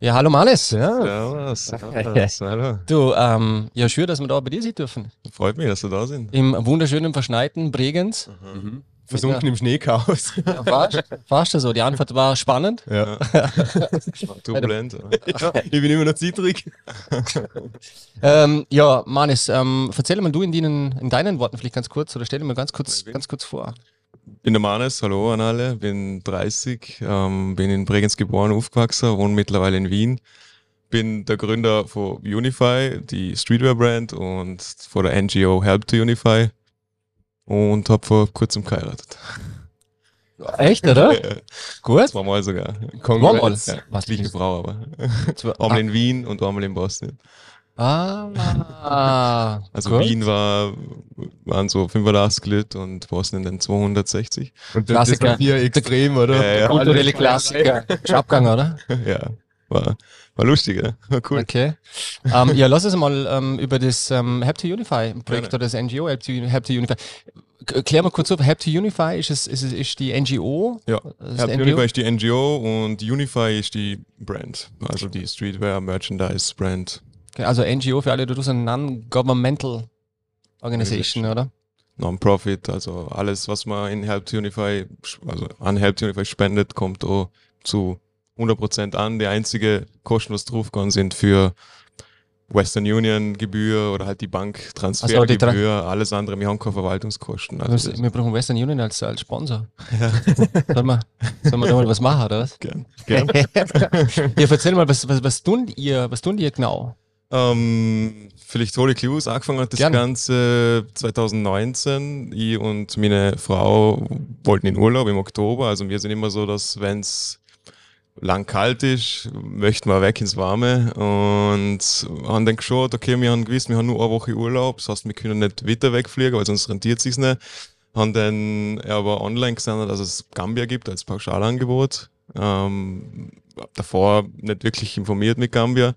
Ja, hallo Manis. Ja. Servus, servus, hallo. Du, ähm, ja, schön, dass wir da bei dir sein dürfen. Freut mich, dass du da sind. Im wunderschönen, verschneiten Bregenz. Mhm. Versunken im Schneechaos. Ja, fast, fast so. Die Antwort war spannend. Ja. Turbulent. ich bin immer noch zittrig. Ähm, ja, Manis, ähm, erzähl mal du in, deinen, in deinen Worten vielleicht ganz kurz oder stell dir mal ganz kurz, ganz kurz vor. Bin der Manes, hallo an alle, bin 30, ähm, bin in Bregenz geboren, aufgewachsen, wohne mittlerweile in Wien. Bin der Gründer von Unify, die Streetwear-Brand und von der NGO Help to Unify und habe vor kurzem geheiratet. Echt, oder? Ja, Gut. Zweimal sogar. Congrats. Ja, Was gleiche Frau aber. Zwei- Einmal in Wien und einmal in Bosnien. Ah, Also gut. Wien war, waren so 85 Leute und Bosnien dann 260. Und das, das Klassiker. war hier extrem, oder? Ja, ja. Kulturelle Klassiker. Abgang, oder? Ja, war, war lustig, ja? war cool. Okay. ähm, ja, lass uns mal ähm, über das ähm, Help to Unify Projekt Gerne. oder das NGO Help to, Help to Unify. Klär mal kurz auf, Help to Unify, ist, es, ist, es, ist die NGO? Ja, Das ist Help die Unify ist die NGO und Unify ist die Brand, also die Streetwear Merchandise Brand. Also NGO für alle, du tust eine Non-Governmental Organization, oder? Non-Profit, also alles, was man in Help Unify, also an Help Unify spendet, kommt auch zu 100% an. Die einzige Kosten, was draufgehen, sind für Western Union Gebühr oder halt die Also die Tra- Banktransfergebühr, alles andere, wir haben keine Verwaltungskosten. Wir Also wir brauchen Western Union als, als Sponsor. Sollen wir, sollen wir da mal was machen, oder was? gern, gern. ja, erzähl mal, was, was, was, tun ihr, was tun ihr genau? Ähm, vielleicht hole ich los. Angefangen hat das Gerne. Ganze 2019. Ich und meine Frau wollten in Urlaub im Oktober. Also wir sind immer so, dass wenn es lang kalt ist, möchten wir weg ins Warme und haben dann geschaut, okay, wir haben gewiss, wir haben nur eine Woche Urlaub, das heißt, wir können nicht weiter wegfliegen, weil sonst rentiert sich's nicht. Haben dann aber online gesehen, dass es Gambia gibt als Pauschalangebot. Ähm, davor nicht wirklich informiert mit Gambia.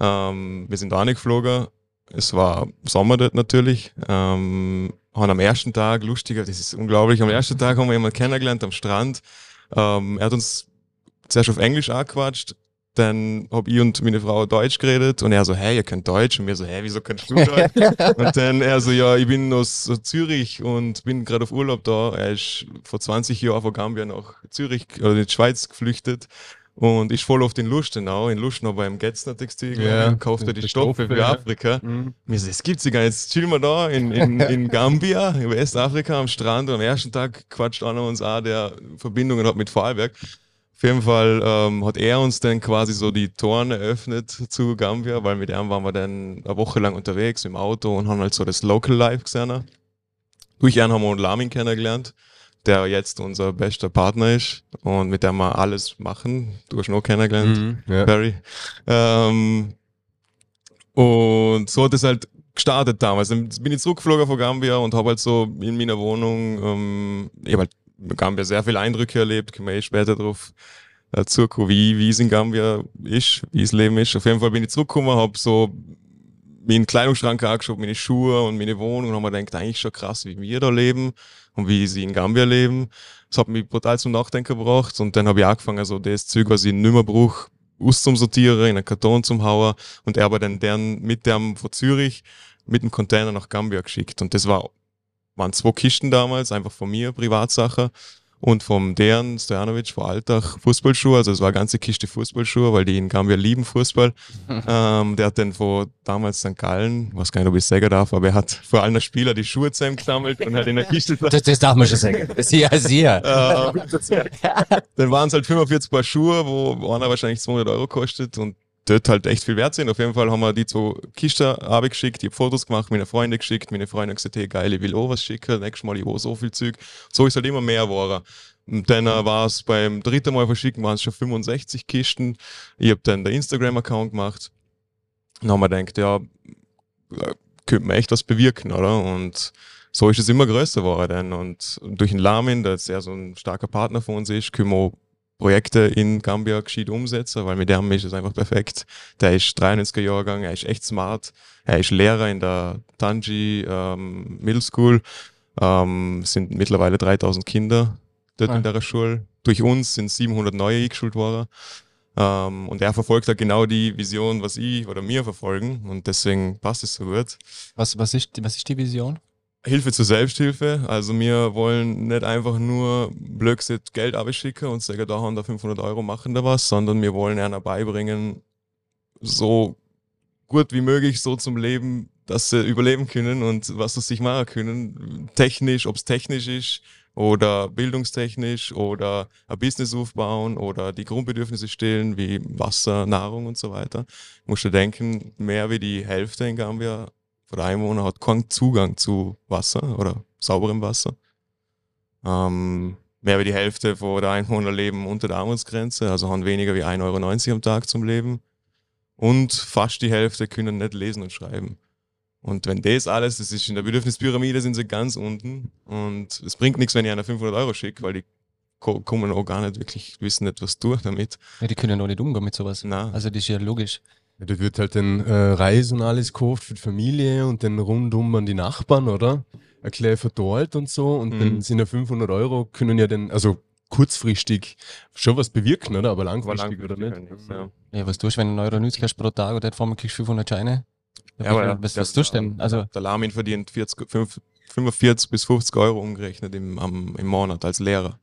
Ähm, wir sind da nicht geflogen. Es war Sommer dort natürlich. Ähm, haben am ersten Tag, lustiger, das ist unglaublich, am ersten Tag haben wir jemanden kennengelernt am Strand. Ähm, er hat uns zuerst auf Englisch angequatscht, dann hab ich und meine Frau Deutsch geredet und er so, hey, ihr könnt Deutsch und wir so, hey, wieso kannst du Deutsch? und dann er so, ja, ich bin aus Zürich und bin gerade auf Urlaub da. Er ist vor 20 Jahren von Gambia nach Zürich oder in die Schweiz geflüchtet und ist voll auf den Lustenau. In Lustenau beim Getzner Textil Ja, kauft er die Stoffe für ja. Afrika. Mhm. Mir so, das gibt's ja gar nicht. Jetzt chillen wir da in, in, in Gambia, in Westafrika am Strand und am ersten Tag quatscht einer uns auch, der Verbindungen hat mit Vorarlberg. Auf jeden Fall ähm, hat er uns dann quasi so die Toren eröffnet zu Gambia, weil mit ihm waren wir dann eine Woche lang unterwegs im Auto und haben halt so das Local Life gesehen. Durch ihn haben wir einen Lamin kennengelernt, der jetzt unser bester Partner ist und mit dem wir alles machen. Du hast ihn auch kennengelernt. Mhm. Ja. Barry. Ähm, und so hat es halt gestartet damals. Dann bin ich zurückgeflogen von Gambia und habe halt so in meiner Wohnung, ähm, ich habe halt in Gambia sehr viele Eindrücke erlebt, können wir eh später drauf äh, zurückkommen, wie, wie es in Gambia ist, wie das Leben ist. Auf jeden Fall bin ich zurückgekommen, habe so meinen Kleidungsschrank angeschaut, meine Schuhe und meine Wohnung und habe mir gedacht, eigentlich schon krass, wie wir da leben und wie sie in Gambia leben. Das hat mich brutal zum Nachdenken gebracht und dann habe ich angefangen, so das Zeug, was ich nicht mehr brauche, auszumsortieren, in einen Karton zum hauen und er aber dann deren mit dem von Zürich mit dem Container nach Gambia geschickt und das war waren zwei Kisten damals, einfach von mir, Privatsache und vom Dejan Stojanovic von Alltag Fußballschuhe, also es war eine ganze Kiste Fußballschuhe, weil die in Gambia lieben Fußball. ähm, der hat dann von damals St. Gallen, was gar nicht, ob ich sagen darf, aber er hat vor allen Spieler die Schuhe zusammengesammelt und hat in der Kiste Das, das darf man schon sagen. Sehr, sehr. äh, dann waren es halt 45 Paar Schuhe, wo einer wahrscheinlich 200 Euro kostet und dort halt echt viel wert sind. Auf jeden Fall haben wir die zwei Kisten geschickt, ich habe Fotos gemacht, meine Freunde geschickt, meine Freunde gesagt, hey geil, ich will auch was schicken, nächstes Mal ich auch so viel Zeug. So ist halt immer mehr geworden. Dann äh, war es beim dritten Mal verschicken, waren es schon 65 Kisten. Ich habe dann den Instagram-Account gemacht. Dann haben wir gedacht, ja, äh, könnte man echt was bewirken, oder? Und so ist es immer größer geworden. Und durch den Lamin, der sehr so ein starker Partner von uns ist, können wir Projekte in Gambia gescheit umsetzen, weil mit dem ist es einfach perfekt. Der ist 93er Jahrgang, er ist echt smart, er ist Lehrer in der Tanji ähm, Middle School, ähm, sind mittlerweile 3000 Kinder dort Ah. in der Schule. Durch uns sind 700 neue eingeschult worden. Ähm, und er verfolgt halt genau die Vision, was ich oder mir verfolgen. Und deswegen passt es so gut. Was, was, ist, was ist die Vision? Hilfe zur Selbsthilfe. Also wir wollen nicht einfach nur Blödsinn Geld abschicken und sagen, da haben da 500 Euro, machen da was, sondern wir wollen einer beibringen, so gut wie möglich so zum Leben, dass sie überleben können und was sie sich machen können. Technisch, ob es technisch ist oder bildungstechnisch oder ein Business aufbauen oder die Grundbedürfnisse stillen wie Wasser, Nahrung und so weiter. Musst du denken, mehr wie die Hälfte in Gambia oder Einwohner hat keinen Zugang zu Wasser oder sauberem Wasser. Ähm, mehr wie die Hälfte von der Einwohner leben unter der Armutsgrenze, also haben weniger wie 1,90 Euro am Tag zum Leben. Und fast die Hälfte können nicht lesen und schreiben. Und wenn das alles, das ist in der Bedürfnispyramide, sind sie ganz unten. Und es bringt nichts, wenn ich einer 500 Euro schicke, weil die kommen auch gar nicht wirklich, wissen nicht, was tue damit. Ja, die können auch nicht umgehen mit sowas. Nein. Also das ist ja logisch. Ja, da wird halt dann äh, Reis und alles gekauft für die Familie und dann rundum an die Nachbarn, oder? Ein klein verdorrt und so. Und Mhm. dann sind ja 500 Euro, können ja dann, also kurzfristig schon was bewirken, oder? Aber langfristig, oder nicht? Ja. Ja, was tust du, wenn du einen Euro nützt hast pro Tag und vor kriegst du 500 Scheine? Ja, aber was, der- was tust du denn? Also, Der Lamin verdient 40, fünf- 45 bis 50 Euro umgerechnet im, am, im Monat als Lehrer.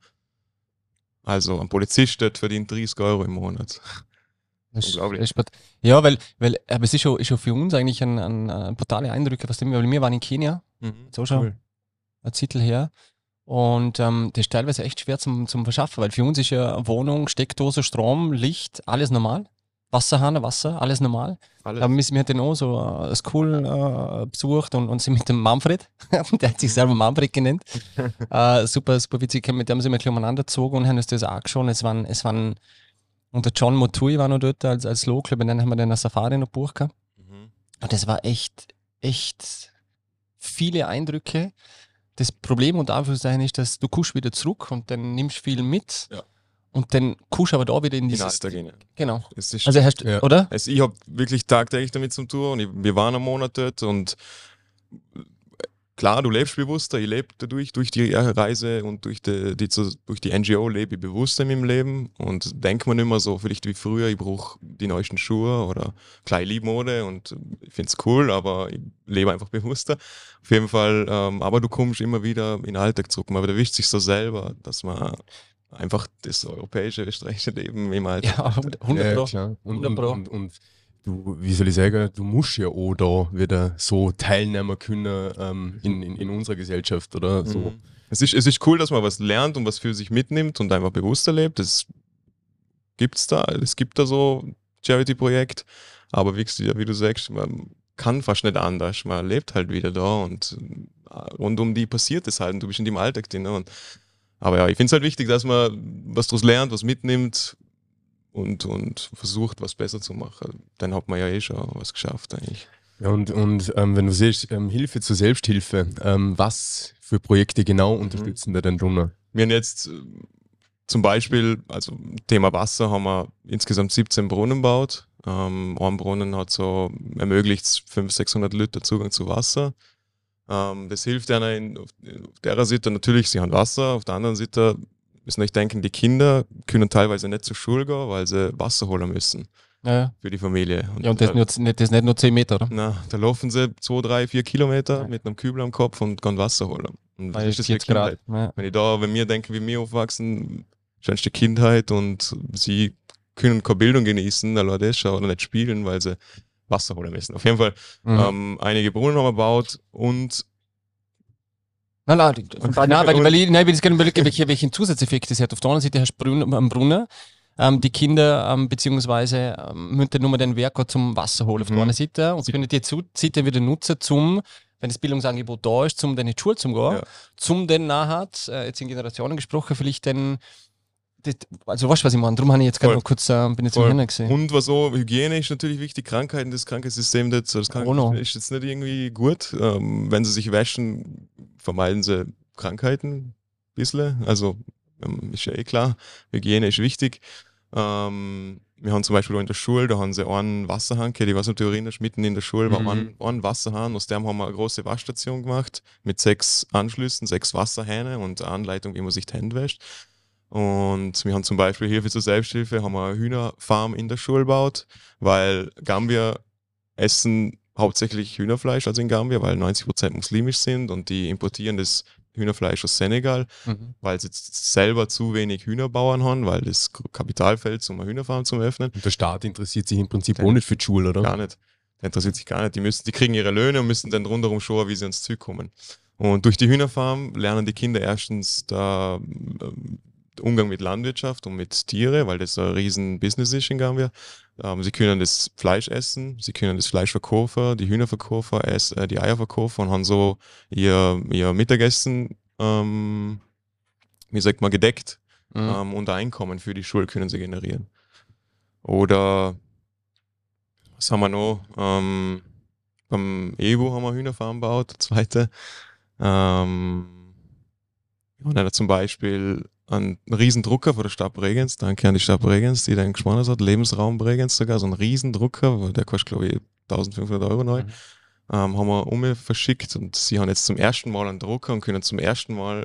Also ein Polizist verdient 30 Euro im Monat. Das Unglaublich. ist ja, weil, weil aber es ist schon, ist schon für uns eigentlich ein, ein, ein brutale Eindrücke, was dem, weil wir waren in Kenia, so schon Cool. ein Titel her. Und ähm, das ist teilweise echt schwer zum, zum Verschaffen, weil für uns ist ja Wohnung, Steckdose, Strom, Licht, alles normal. Wasserhahn, Wasser, alles normal. Alles. Aber wir, wir hatten auch so äh, eine School äh, besucht und, und sind mit dem Manfred, der hat sich selber Manfred genannt, äh, super, super witzig, mit dem sind wir ein bisschen umeinander gezogen und haben uns das angeschaut. Es waren, es waren, und der John Motui war noch dort als, als Local, und dann haben wir dann eine Safari noch gebucht gehabt. Mhm. Und das war echt, echt viele Eindrücke. Das Problem unter Anführungszeichen ist, dass du kuschst wieder zurück und dann nimmst viel mit. Ja. Und dann kuschst aber da wieder in In. Alltag rein. Genau. Es ist, Also hast Ja. oder? es, ich habe wirklich tagtäglich damit zu tun und ich, wir waren einen Monat dort und klar, du lebst bewusster, ich lebe dadurch, durch die Reise und durch die, die, durch die NGO lebe ich bewusster in meinem Leben und denke mir nicht mehr so vielleicht wie früher, ich brauche die neuesten Schuhe oder kleine Liebmode und ich finde es cool, aber ich lebe einfach bewusster. Auf jeden Fall, ähm, aber du kommst immer wieder in den Alltag zurück, man erwischt sich so selber, dass man einfach das europäische, österreichische Leben im Alltag Ja, 100 ja, Pro. klar. Und, 100 und, Pro. und, und du, wie soll ich sagen, du musst ja auch da wieder so teilnehmen können ähm, in, in, in unserer Gesellschaft oder so. Mhm. Es ist, es ist cool, dass man was lernt und was für sich mitnimmt und einfach bewusster lebt. Das gibt's da. Es gibt da so Charity-Projekt. Aber wie, du- wie du sagst, man kann fast nicht anders. Man lebt halt wieder da und äh, rund um die passiert es halt und du bist in dem Alltag drin. ne? Und, aber ja, ich finde es halt wichtig, dass man was daraus lernt, was mitnimmt und, und versucht, was besser zu machen. Dann hat man ja eh schon was geschafft eigentlich. Ja, und und ähm, wenn du siehst, ähm, Hilfe zur Selbsthilfe, ähm, was für Projekte genau unterstützen da denn drunter? Wir haben jetzt äh, zum Beispiel, also Thema Wasser, haben wir insgesamt 17 Brunnen gebaut. Ähm, ein Brunnen hat so ermöglicht 500, 600 Liter Zugang zu Wasser. Ähm, das hilft einer in, auf, auf der Seite natürlich, sie haben Wasser. Auf der anderen Seite müssen euch denken, die Kinder können teilweise nicht zur Schule gehen, weil sie Wasser holen müssen Ja, ja. für die Familie. ja, und das, da, nur, nicht, das nicht nur 10 Meter, oder? na, da laufen sie zwei, drei, vier Kilometer mit einem Kübel am Kopf und gehen Wasser holen. Und Bei ist das für 40 Grad. Kindheit? Ja. Wenn ich da, wenn wir denken, wie wir aufwachsen, schönste Kindheit und sie können keine Bildung genießen, allein das schon, oder nicht spielen, weil sie Wasser holen müssen. Auf jeden Fall Mhm. ähm, einige Brunnen haben gebaut und Nein, nein, die- nein, weil, weil ich, nein, ich will jetzt gerne überlegen, welche, welchen Zusatzeffekt das hat. Auf der anderen Seite hast du am Brunnen, ähm, die Kinder, ähm, beziehungsweise ähm, müssen nur den Werk zum Wasser holen auf der Mhm. einen Seite und Sie- können die Seite wieder nutzen, zum, wenn das Bildungsangebot da ist, zum dann in die Schule zu gehen, Ja. zum dann nachher, äh, jetzt in Generationen gesprochen, vielleicht dann, das, also weißt du, was ich meine? Darum habe ich jetzt gerade noch kurz, äh, bin jetzt im. Hirn gesehen. Und was auch, Hygiene ist natürlich wichtig, Krankheiten, das Krankensystem, das, das Oh no. Krankensystem ist jetzt nicht irgendwie gut. Ähm, wenn sie sich waschen, vermeiden sie Krankheiten ein bisschen. Also ähm, ist ja eh klar, Hygiene ist wichtig. Ähm, wir haben zum Beispiel auch in der Schule, da haben sie einen Wasserhahn, ich weiß nicht, erinnerst, mitten in der Schule war Mhm. ein, ein Wasserhahn, aus dem haben wir eine große Waschstation gemacht, mit sechs Anschlüssen, sechs Wasserhähne und eine Anleitung, wie man sich die Hände wäscht. Und wir haben zum Beispiel Hilfe zur Selbsthilfe, haben wir eine Hühnerfarm in der Schule gebaut, weil Gambier essen hauptsächlich Hühnerfleisch, also in Gambia, weil 90% muslimisch sind und die importieren das Hühnerfleisch aus Senegal, Mhm. weil sie jetzt selber zu wenig Hühnerbauern haben, weil das Kapital fehlt, um eine Hühnerfarm zu öffnen. Und der Staat interessiert sich im Prinzip auch nicht für die Schule, oder? Gar nicht. Der interessiert sich gar nicht. Die, müssen, die kriegen ihre Löhne und müssen dann rundherum schauen, wie sie ans Ziel kommen. Und durch die Hühnerfarm lernen die Kinder erstens da Umgang mit Landwirtschaft und mit Tiere, weil das ein riesen Business ist in Gambia. Ähm, sie können das Fleisch essen, sie können das Fleisch verkaufen, die Hühner verkaufen, äh, die Eier verkaufen und haben so ihr, ihr Mittagessen, ähm, wie sagt man, gedeckt Mhm. ähm, und ein Einkommen für die Schule können sie generieren. Oder was haben wir noch? Ähm, beim EBU haben wir Hühnerfarm gebaut, der zweite. Ähm, und dann zum Beispiel einen riesen Drucker von der Stadt Bregenz, danke an die Stadt Bregenz, die dann gesponsert hat, Lebensraum Bregenz sogar, so ein riesen Drucker, der kostet glaube ich 1500 Euro neu, Mhm. ähm, haben wir um verschickt und sie haben jetzt zum ersten Mal einen Drucker und können zum ersten Mal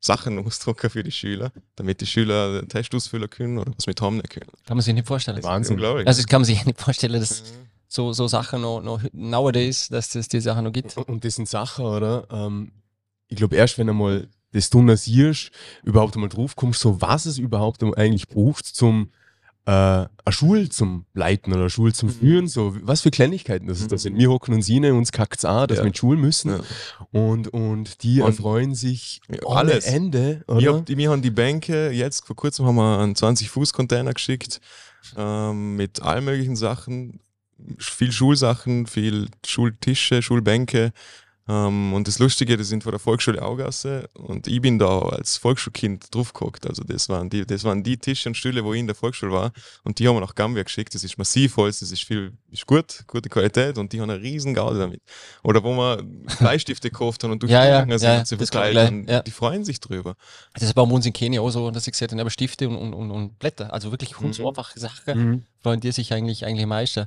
Sachen ausdrucken für die Schüler, damit die Schüler den Test ausfüllen können oder was mit haben können. Kann man sich nicht vorstellen. Wahnsinn. Unglaublich. Also das kann man sich nicht vorstellen, dass Mhm. so, so Sachen noch, noch nowadays, dass es die Sachen noch gibt. Und- Und das sind Sachen, oder? Ähm, ich glaube, erst wenn einmal das du nasierst, überhaupt einmal drauf kommst, so was es überhaupt eigentlich braucht, zum äh, eine Schule zum Leiten oder eine Schule zum Mhm. Führen, so was für Kleinigkeiten das ist. Das Mhm. sind wir hocken und Sine, uns kackt's an, dass Ja. wir in Schule müssen. Ja. Und, und die Und- erfreuen sich Ja, ohne alles. Ende, Wir, oder? hab, wir haben die Bänke, jetzt vor kurzem haben wir einen 20-Fuß-Container geschickt ähm, mit allen möglichen Sachen, viel Schulsachen, viel Schultische, Schulbänke. Ähm, und das Lustige, die sind von der Volksschule Augasse und ich bin da als Volksschulkind draufgeguckt. Also das waren die, das waren die Tische und Stühle, wo ich in der Volksschule war und die haben wir nach Gambia geschickt. Das ist massiv Holz, das ist viel, ist gut, gute Qualität und die haben eine riesen Gaude damit. Oder wo wir Bleistifte gekauft haben und durch Ja, die ja, sind ja, und gleich, ja. die freuen sich drüber. Das ist bei uns in Kenia auch so, dass ich gesagt habe, aber Stifte und, und, und, und Blätter, also wirklich Mhm. ganz einfache Sachen, Mhm. freuen die sich eigentlich, eigentlich am meisten.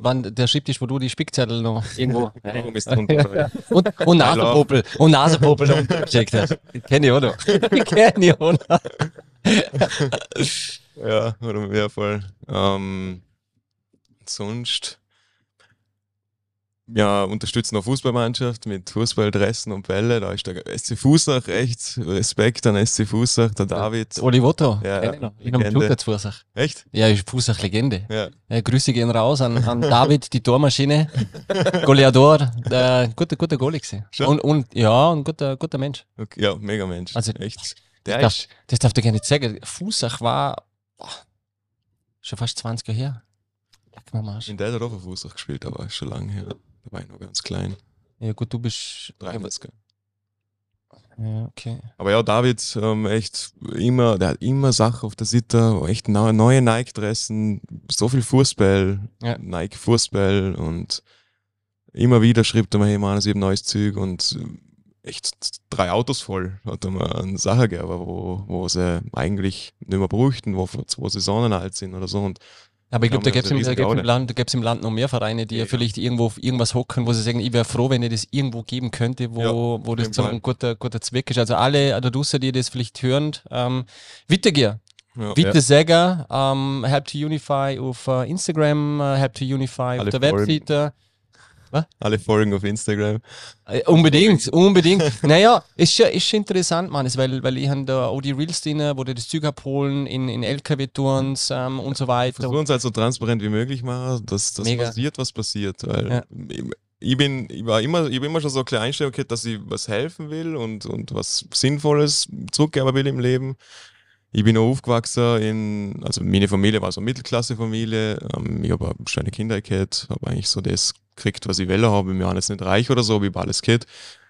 Wann der Schreibtisch, wo du die Spickzettel noch irgendwo. Warum ist drunter? Und, und Nasenpopel. Und Nasenpopel noch geschickt hast. Kenn ich, oder? Kenn ich, oder? ja, oder ja, voll. Ähm, sonst ja, unterstützen eine Fußballmannschaft mit Fußballdressen und Bälle. Da ist der SC Fußach echt Respekt an SC Fußach, der David. Oli Votto. Ja, ich noch. Ich habe Legende. Fußach. Echt? Ja, ist Fußach-Legende. Ja. Ja, Grüße gehen raus an, an David, die Tormaschine, Goleador, der guter, guter Goalie gewesen. Und, und, ja, ein guter, guter Mensch. Okay, ja, mega Mensch. Also, echt. Das Der darf, ist, das darf dir gar nicht sagen. Fußach war boah, schon fast 20 Jahre her. In der hat er auch für Fußach gespielt, aber ist schon lange her. Da war ich noch ganz klein. Ja, gut, du bist. 33. Ja, okay. Aber ja, David, ähm, echt immer, der hat immer Sachen auf der Seite, echt neu- neue Nike-Dressen, so viel Fußball, Ja. Nike Fußball und immer wieder schreibt er mir, hey Mann, ich habe neues Zeug und äh, echt drei Autos voll hat er mir eine Sache gegeben, wo, wo sie eigentlich nicht mehr bräuchten, wo vor zwei Saisonen alt sind oder so. Und Aber ich glaube, da gäbe es im. Land, da gäb's im Land noch mehr Vereine, die ja, Ja. vielleicht irgendwo auf irgendwas hocken, wo sie sagen, ich wäre froh, wenn ich das irgendwo geben könnte, wo, Ja, wo das so ein guter, guter Zweck ist. Also alle da draußen, die das vielleicht hören, ähm, Wittegier, ja, Witte Säger, ähm, Help to Unify auf äh, Instagram, äh, Help to Unify auf Alle der folgen. Webseite. alle folgen auf Instagram. Äh, unbedingt, unbedingt. naja, ist schon, ist interessant, Mann, weil, weil ich habe da auch die Reels drin, wo die das Zeug abholen in, in LKW-Tours ähm, und so weiter. Versuchen es halt so transparent wie möglich machen, dass das Mega. passiert, was passiert. Weil Ja. ich, bin, ich war immer, ich habe immer schon so kleine Einstellung gehabt, dass ich was helfen will und, und was Sinnvolles zurückgeben will im Leben. Ich bin auch aufgewachsen in, also meine Familie war so eine Mittelklasse-Familie. Ähm, ich habe auch schöne Kinder gehabt, habe eigentlich so das gekriegt, was ich will habe. Wir waren jetzt nicht reich oder so, ich habe alles gehabt,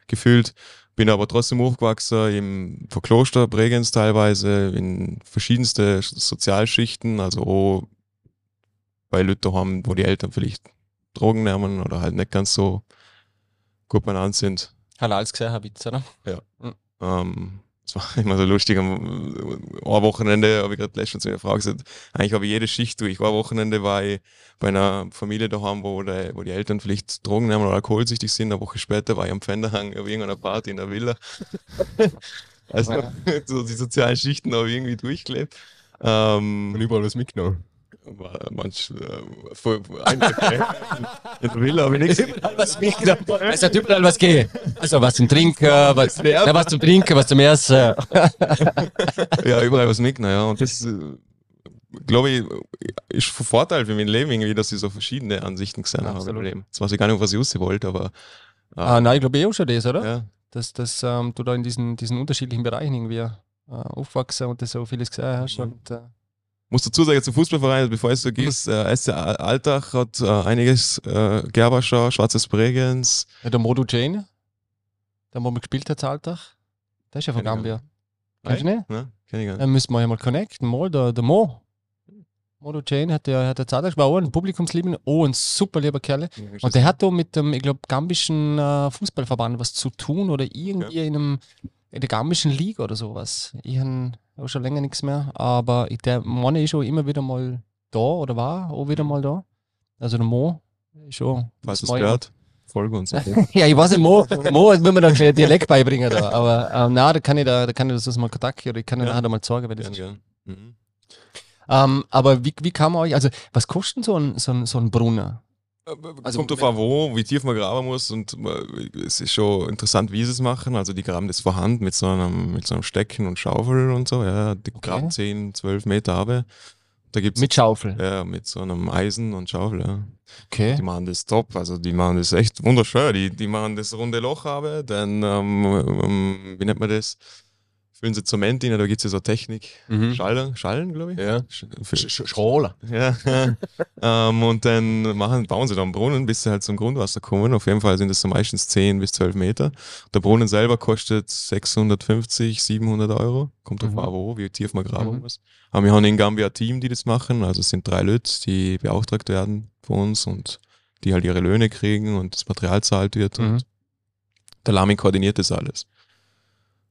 gefühlt. Bin aber trotzdem aufgewachsen im Verkloster, Bregenz teilweise, in verschiedenste Sozialschichten, also auch bei Leuten haben, wo die Eltern vielleicht Drogen nehmen oder halt nicht ganz so gut benannt sind. Halals gesehen habe ich, oder? Ähm, es war immer so lustig. Am ein Wochenende habe ich gerade letztens zu meiner Frau gesagt, eigentlich habe ich jede Schicht durch. Ein Wochenende war ich bei einer Familie daheim, wo, der, wo die Eltern vielleicht Drogen nehmen oder alkoholsüchtig sind. Eine Woche später war ich am Pfänderhang auf irgendeiner Party in der Villa. Also so die sozialen Schichten auch irgendwie durchgelebt. Ähm, Und überall was mitgenommen. War manch, äh, voll, ein, in der Villa habe ich nichts. Überall was mitgenommen. Es hat überall was gegeben. Also was zum Trinken, was, ja, was zum Trinken, was zum Essen. Ja, überall was mitgenommen, ja. Und das, äh, glaube ich, ist von Vorteil für mein Leben irgendwie, dass ich so verschiedene Ansichten gesehen habe im Absolut. Leben. Jetzt weiß ich gar nicht, was ich raus wollte, aber Ah, nein, ich glaube eh auch schon das, oder? ja. Dass, dass ähm, du da in diesen, diesen unterschiedlichen Bereichen irgendwie äh, aufwachsen und das so vieles gesehen hast. Mhm. Und, äh, Muss dazu sagen, zum Fußballverein, bevor es vergisst, äh, SC Alltag hat äh, einiges, äh, Gerberscher, Schwarzes Bregenz, ja, der Modu Jane, der wo wir gespielt hat, Alltag, der ist ja von Kenn Gambia. Kennst du nicht? ne? Kenn ich gar nicht. Dann müssen wir ja mal connecten. Mal der, der Mo. Modu Jane hat der, hat der Alltag, war auch ein Publikumsliebender, oh, ein super lieber Kerl. Und der hat da mit dem, ich glaube, gambischen äh, Fußballverband was zu tun oder irgendwie in, einem, in der gambischen Liga oder sowas. Ich habe auch schon länger nichts mehr, aber ich- der Mann ist schon immer wieder mal da oder war auch wieder mal da. Also der Mo ist schon. Falls es gehört, folge uns. ja, ich weiß nicht, Mo, Mo muss mir dann gleich Dialekt beibringen da. Aber ähm, na, da kann ich da, da kann ich das mal Kontakt oder ich kann Ja. ja. nachher mal sagen, wenn das Gern, ist. gern. Mhm. Ähm, aber wie, wie kann man euch, also was kostet so ein, so ein, so ein Brunner? Also, Kommt drauf an, wo, wie tief man graben muss und äh, es ist schon interessant, wie sie es machen. Also die graben das vorhand mit so einem, mit so einem Stecken und Schaufel und so. Ja, die Okay. graben 10, 12 Meter runter. Da gibt's Mit Schaufel. ja, mit so einem Eisen und Schaufel, ja. Okay. Die machen das top, also die machen das echt wunderschön. Die, die machen das runde Loch habe, dann, ähm, ähm, wie nennt man das? Füllen sie Zement rein, da gibt es ja so Technik. Mhm. Schallen, Schallen, glaube ich. Ja. Sch- für- Schroller. ja. ähm, und dann machen, bauen sie da einen Brunnen, bis sie halt zum Grundwasser kommen. Auf jeden Fall sind es so meistens 10 bis 12 Meter. Der Brunnen selber kostet 650, 700 Euro. Kommt drauf Mhm. an, wo, wie tief man graben Mhm. muss. Aber wir haben in Gambia ein Team, die das machen. Also es sind drei Leute, die beauftragt werden von uns und die halt ihre Löhne kriegen und das Material zahlt wird. Mhm. Und der Lami koordiniert das alles.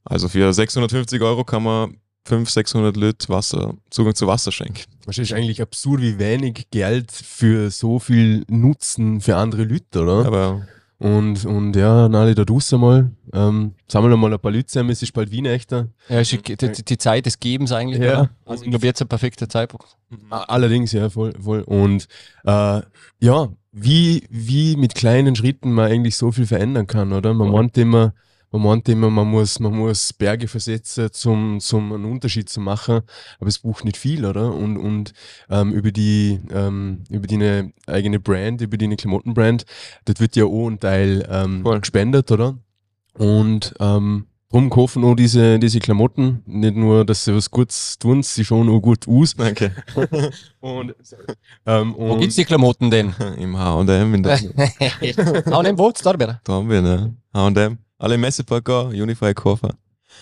Also für 650 Euro kann man 500, 600 Leute Wasser, Zugang zu Wasser schenken. Das ist eigentlich absurd, wie wenig Geld für so viel Nutzen für andere Leute, oder? Aber Und, und ja, Nali, da draußen mal, ähm, sammeln mal ein paar Leute zusammen, es ist bald Wien-Echter. Ja, ist die, die, die Zeit des Gebens eigentlich. Ja. Oder? Also ich glaube, jetzt ein perfekter Zeitpunkt. A- Allerdings, ja, voll, voll. Und äh, ja, wie, wie mit kleinen Schritten man eigentlich so viel verändern kann, oder? Man Voll. meint immer, man meint immer, man muss, man muss Berge versetzen, zum, zum einen Unterschied zu machen, aber es braucht nicht viel, oder? Und, und ähm, über die, ähm, über die eigene Brand, über die Klamottenbrand, das wird ja auch ein Teil ähm, Voll. gespendet, oder? Und ähm, drum kaufen auch diese, diese Klamotten, nicht nur, dass sie was Gutes tun, sie schauen auch gut aus. Danke. Und, ähm, Wo und gibt's die Klamotten denn? Im H&M in der nicht wo? Da haben wir ne H&M. Alle gehen, Unify Koffer.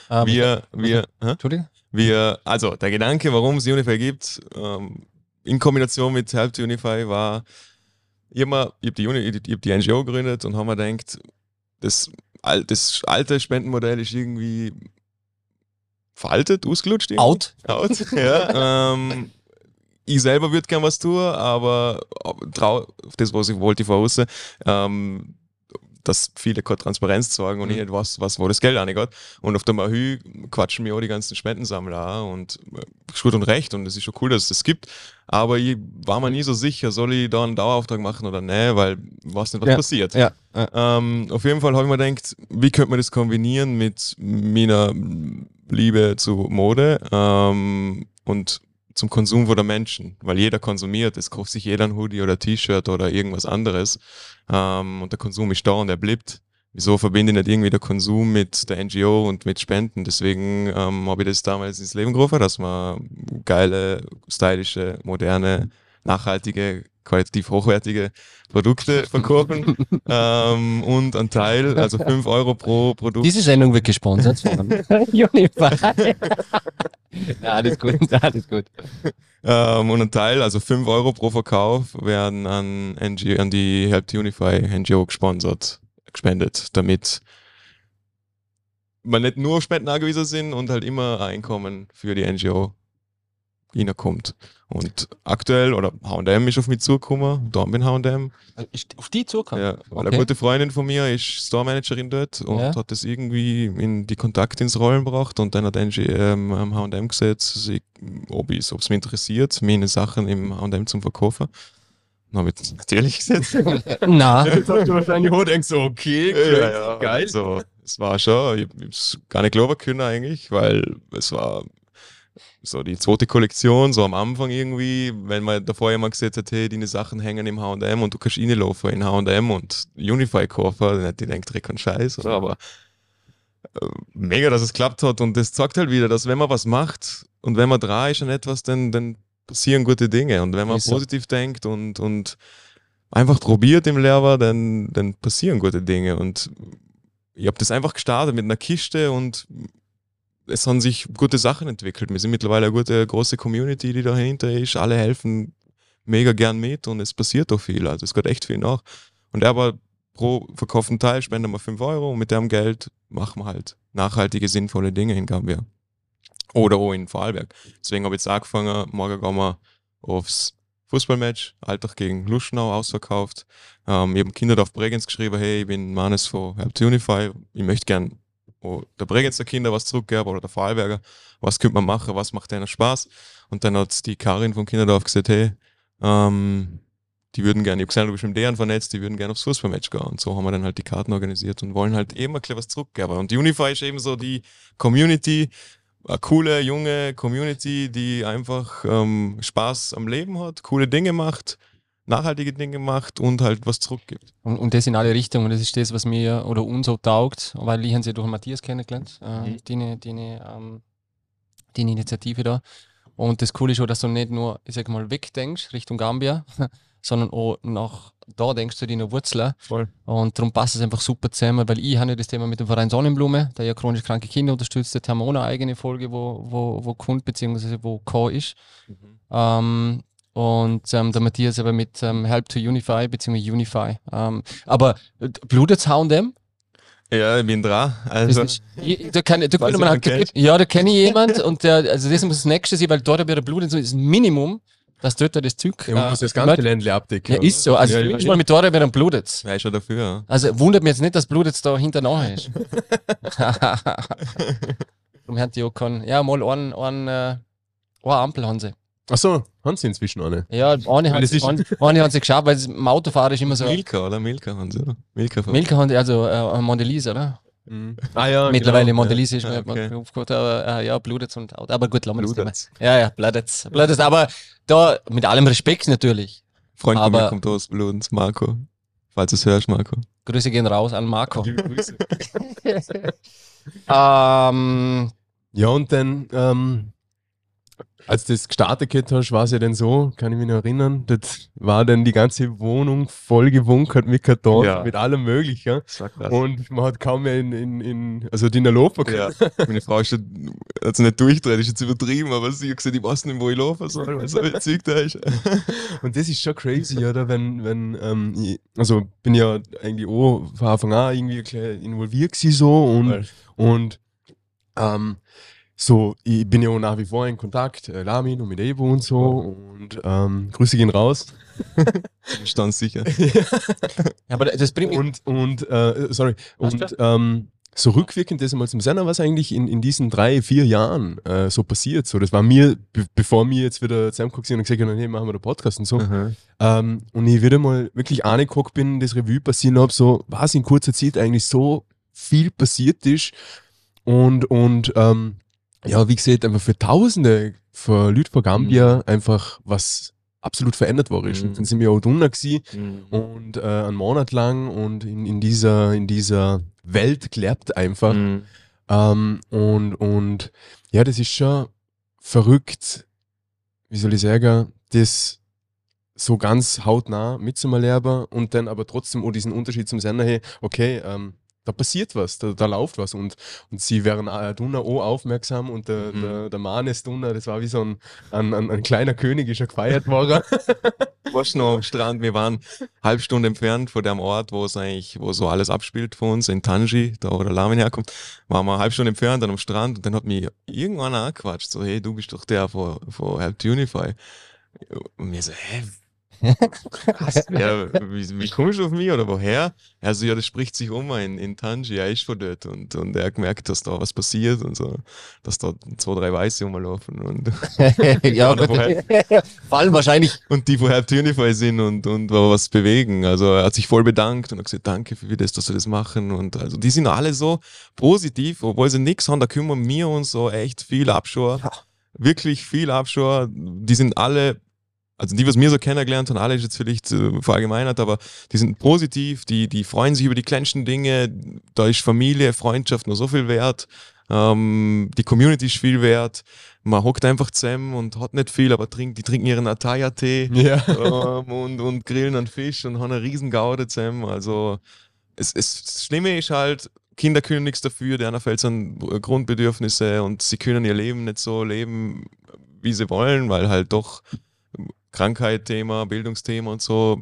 Ähm, Wir, wir, hä? Entschuldigung? wir, also der Gedanke, warum es Unify gibt, ähm, in Kombination mit Help to Unify war, ich habe ich hab die, Uni, ich hab die NGO gegründet und haben mir gedacht, das, das alte Spendenmodell ist irgendwie veraltet, ausgelutscht. irgendwie. Out? Out, ja. ähm, ich selber würde gern was tun, aber trau auf das, was ich wollte, voraus, ähm, dass viele keine Transparenz zeigen und ich nicht weiß, was, wo das Geld angeht. Und auf der Mahü quatschen mir auch die ganzen Spendensammler an und äh, gut und recht und es ist schon cool, dass es das gibt. Aber ich war mir nie so sicher, soll ich da einen Dauerauftrag machen oder nicht, weil weiß nicht, was Ja. passiert. Ja. ja. Ähm, auf jeden Fall habe ich mir gedacht, wie könnte man das kombinieren mit meiner Liebe zu Mode ähm, und zum Konsum von der Menschen, weil jeder konsumiert, es kauft sich jeder ein Hoodie oder T-Shirt oder irgendwas anderes ähm, und der Konsum ist da und er bleibt. Wieso verbinde ich nicht irgendwie der Konsum mit der NGO und mit Spenden? Deswegen ähm, habe ich das damals ins Leben gerufen, dass man geile, stylische, moderne, nachhaltige, qualitativ hochwertige Produkte verkaufen ähm, und ein Teil, also 5 Euro pro Produkt. Diese Sendung wird gesponsert von Unify. ja, alles gut, alles gut. Ähm, und ein Teil, also 5 Euro pro Verkauf, werden an, NGO, an die Help to Unify NGO gesponsert, gespendet, damit man nicht nur Spenden angewiesen sind und halt immer ein Einkommen für die NGO reinkommt. Und aktuell, oder H&M ist auf mich zugekommen, da bin H&M. Ist auf die zugekommen? Ja, weil Okay. eine gute Freundin von mir ist Store-Managerin dort und Ja. hat das irgendwie in die Kontakte ins Rollen gebracht und dann hat Angie ähm, am H&M gesetzt, ob es mich interessiert, meine Sachen im H&M zum Verkaufen. Dann habe ich natürlich gesetzt. Na, Jetzt hast du wahrscheinlich auch denkst, so, okay, crazy, geil. Also, es war schon, ich habe es gar nicht glauben können eigentlich, weil es war so die zweite Kollektion, so am Anfang irgendwie, wenn man davor jemand gesagt hat, hey, deine Sachen hängen im H&M und du kannst reinlaufen in H&M und Unify kaufen, dann hätte ich gedacht, Dreck und Scheiß, oder? Aber äh, mega, dass es klappt hat und das zeigt halt wieder, dass wenn man was macht und wenn man dran ist an etwas, dann, dann passieren gute Dinge und wenn man Ist so. positiv denkt und, und einfach probiert im Lehrer, dann, dann passieren gute Dinge und ich habe das einfach gestartet mit einer Kiste und es haben sich gute Sachen entwickelt. Wir sind mittlerweile eine gute große Community, die dahinter ist. Alle helfen mega gern mit und es passiert auch viel. Also es geht echt viel nach. Und aber pro verkauften Teil spenden wir 5 Euro und mit dem Geld machen wir halt nachhaltige, sinnvolle Dinge in Gambia. Oder auch in Vorarlberg. Deswegen habe ich jetzt angefangen, morgen gehen wir aufs Fußballmatch, Alltag gegen Luschnau ausverkauft. Ähm, ich habe Kinderdorf Bregenz geschrieben, hey, ich bin Manes von Help to Unify, ich möchte gern oh, der Bregenzer Kinder was zurückgeben oder der Vorarlberger, was könnte man machen, was macht denen Spaß? Und dann hat die Karin vom Kinderdorf gesagt, hey, ähm, die würden gerne, ich habe gesehen, du bist mit deren vernetzt, die würden gerne aufs Fußballmatch gehen. Und so haben wir dann halt die Karten organisiert und wollen halt eben ein was zurückgeben. Und Unify ist eben so die Community, eine coole, junge Community, die einfach ähm, Spaß am Leben hat, coole Dinge macht, nachhaltige Dinge macht und halt was zurückgibt. und, und das in alle Richtungen. Das ist das, was mir oder uns so taugt, weil ich habe sie durch Matthias kennengelernt, äh, Mhm. die, die, ähm, die Initiative da. Und das Coole ist auch, dass du nicht nur, ich sag mal, wegdenkst Richtung Gambia, sondern auch nach da denkst du deine Wurzeln. Voll. Und darum passt es einfach super zusammen, weil ich habe ja das Thema mit dem Verein Sonnenblume, der ja chronisch kranke Kinder unterstützt, der haben auch eine eigene Folge, wo, wo, wo kommt, beziehungsweise wo Co. ist. Ähm, und ähm, der Matthias aber mit ähm, Help to Unify, beziehungsweise Unify. Ähm, aber äh, blutet's H&M? Ja, ich bin dran. Also, ich- Da kann, da ich man da, Geld. ja, da kenne ich jemand und der, also das muss das nächste sein, weil dort habe ich Blut und so ist das Minimum, dass dort das Zeug. Ja, man muss das ganze Ländle abdecken. ja, ist so. Also Ja, ja, ja, ja, mal mit dort dann wäre ich schon dafür. Ja. Also wundert mich jetzt nicht, dass Blut jetzt da hinter nachher ist. Darum hat die auch keinen, ja, mal einen, einen, äh, eine Ampel haben sie. Achso, haben sie inzwischen eine. Ja, eine haben das sie, ist- eine, eine haben sie geschaut, weil im Autofahren ist immer so. Milka, oder? Milka haben sie, oder? Milka. Milka haben die, also äh, Mondelise, oder? Ah ja, Mittlerweile genau. Mondelise ist Ja, mir okay. aufgehört, aber äh, ja, Blutet's und Auto. Aber gut, lassen wir das Thema. Blutet's. Ja, ja, Blutet's. Blutet's. Aber da, mit allem Respekt natürlich. Freund von mir Aber- kommt aus Bludens, Marco. Falls du es hörst, Marco. Grüße gehen raus an Marco. Liebe Grüße. ähm, Ja, und dann, ähm, als du das gestartet hast, war es ja dann so, kann ich mich noch erinnern, das war dann die ganze Wohnung voll gewunkert mit Kartons, Ja. mit allem Möglichen. Und man hat kaum mehr in, in, in also die in der laufen Ja, können. meine Frau ist schon, hat sie nicht durchdreht, ist jetzt übertrieben, aber sie hat gesagt, ich weiß nicht, wo ich laufen soll, weil so viel Zeug da ist. Und das ist schon crazy, oder? Wenn, wenn, ähm, ich, also bin ja eigentlich auch von Anfang an irgendwie involviert gewesen so und, und ähm, so, ich bin ja auch nach wie vor in Kontakt, äh, Lamin und mit Evo und so und ähm, Grüße gehen raus. Stand sicher. ja, aber das bringt mich. Und, und äh, sorry, und ähm, so rückwirkend das mal zum Sender, was eigentlich in, in diesen drei, vier Jahren äh, so passiert. So, das war mir, be bevor wir jetzt wieder zusammengeguckt sind und gesagt haben, hey, machen wir den Podcast und so. Ähm, und ich wieder mal wirklich angeguckt bin, das Revue passieren habe, so was in kurzer Zeit eigentlich so viel passiert ist. Und, und ähm, ja, wie gesagt, einfach für Tausende von Leuten von Gambia einfach was absolut verändert war. ist. Mhm. Und dann sind wir auch drunter gewesen und äh, einen Monat lang und in, in, dieser, in dieser Welt gelebt einfach. Mhm. Ähm, und, und ja, das ist schon verrückt, wie soll ich sagen, das so ganz hautnah mitzuerleben und dann aber trotzdem auch diesen Unterschied zum Sender, hey, okay, ähm, da passiert was, da, da läuft was und, und sie wären äh, Dunner auch aufmerksam und der, Mhm. der, der Manes Dunner, das war wie so ein, ein, ein, ein kleiner König, ist er gefeiert worden. warst noch am Strand. Wir waren halb Stunde entfernt von dem Ort, wo es eigentlich, wo so alles abspielt für uns, in Tanji, da wo der Lamin herkommt. Waren wir eine halbe Stunde entfernt, dann am Strand und dann hat mich irgendwann angequatscht, so, hey, du bist doch der von, von Help to Unify. Und mir so, hä, was, wer, wie, wie kommst du auf mich oder woher? Also ja, das spricht sich um in, in Tanji, er ist von dort und, und er hat gemerkt, dass da was passiert und so, dass da zwei, drei Weiße rumlaufen und, ja, Oder woher? Fallen wahrscheinlich. und die vorher Unify sind und, und was bewegen. Also er hat sich voll bedankt und hat gesagt, danke für das, dass sie das machen und also die sind alle so positiv, obwohl sie nichts haben, da kümmern wir uns so echt viel Abschau. Wirklich viel Abschau. Die sind alle also die, was mir so kennengelernt haben, alle ist jetzt vielleicht äh, verallgemeinert, aber die sind positiv, die, die freuen sich über die kleinsten Dinge, da ist Familie, Freundschaft nur so viel wert, ähm, die Community ist viel wert, man hockt einfach zusammen und hat nicht viel, aber trinkt, die trinken ihren Ataya-Tee Ja. ähm, und, und grillen einen Fisch und haben eine riesen Gaude zusammen, also es, es, das Schlimme ist halt, Kinder können nichts dafür, deren fehlt an Grundbedürfnisse und sie können ihr Leben nicht so leben, wie sie wollen, weil halt doch Krankheit-Thema, Bildungsthema und so.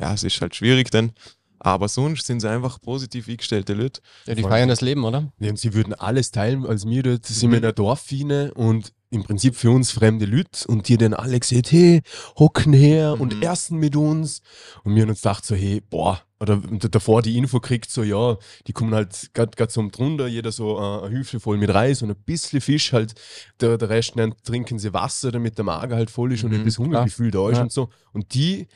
Ja, es ist halt schwierig dann. Aber sonst sind sie einfach positiv eingestellte Leute. Ja, die feiern das Leben, oder? Ja, und sie würden alles teilen, als wir dort sind Mhm. wir in der Dorfine und im Prinzip für uns fremde Leute und die dann alle gesagt, hey, hocken her und Mhm. essen mit uns. Und wir haben uns gedacht so, hey, boah, oder und davor die Info kriegt so, ja, die kommen halt gerade so drunter, jeder so äh, eine Hüfte voll mit Reis und ein bisschen Fisch halt, der, der Rest dann trinken sie Wasser, damit der Magen halt voll ist und Mhm, ein bisschen Hungergefühl da ist Ja. und so. Und die,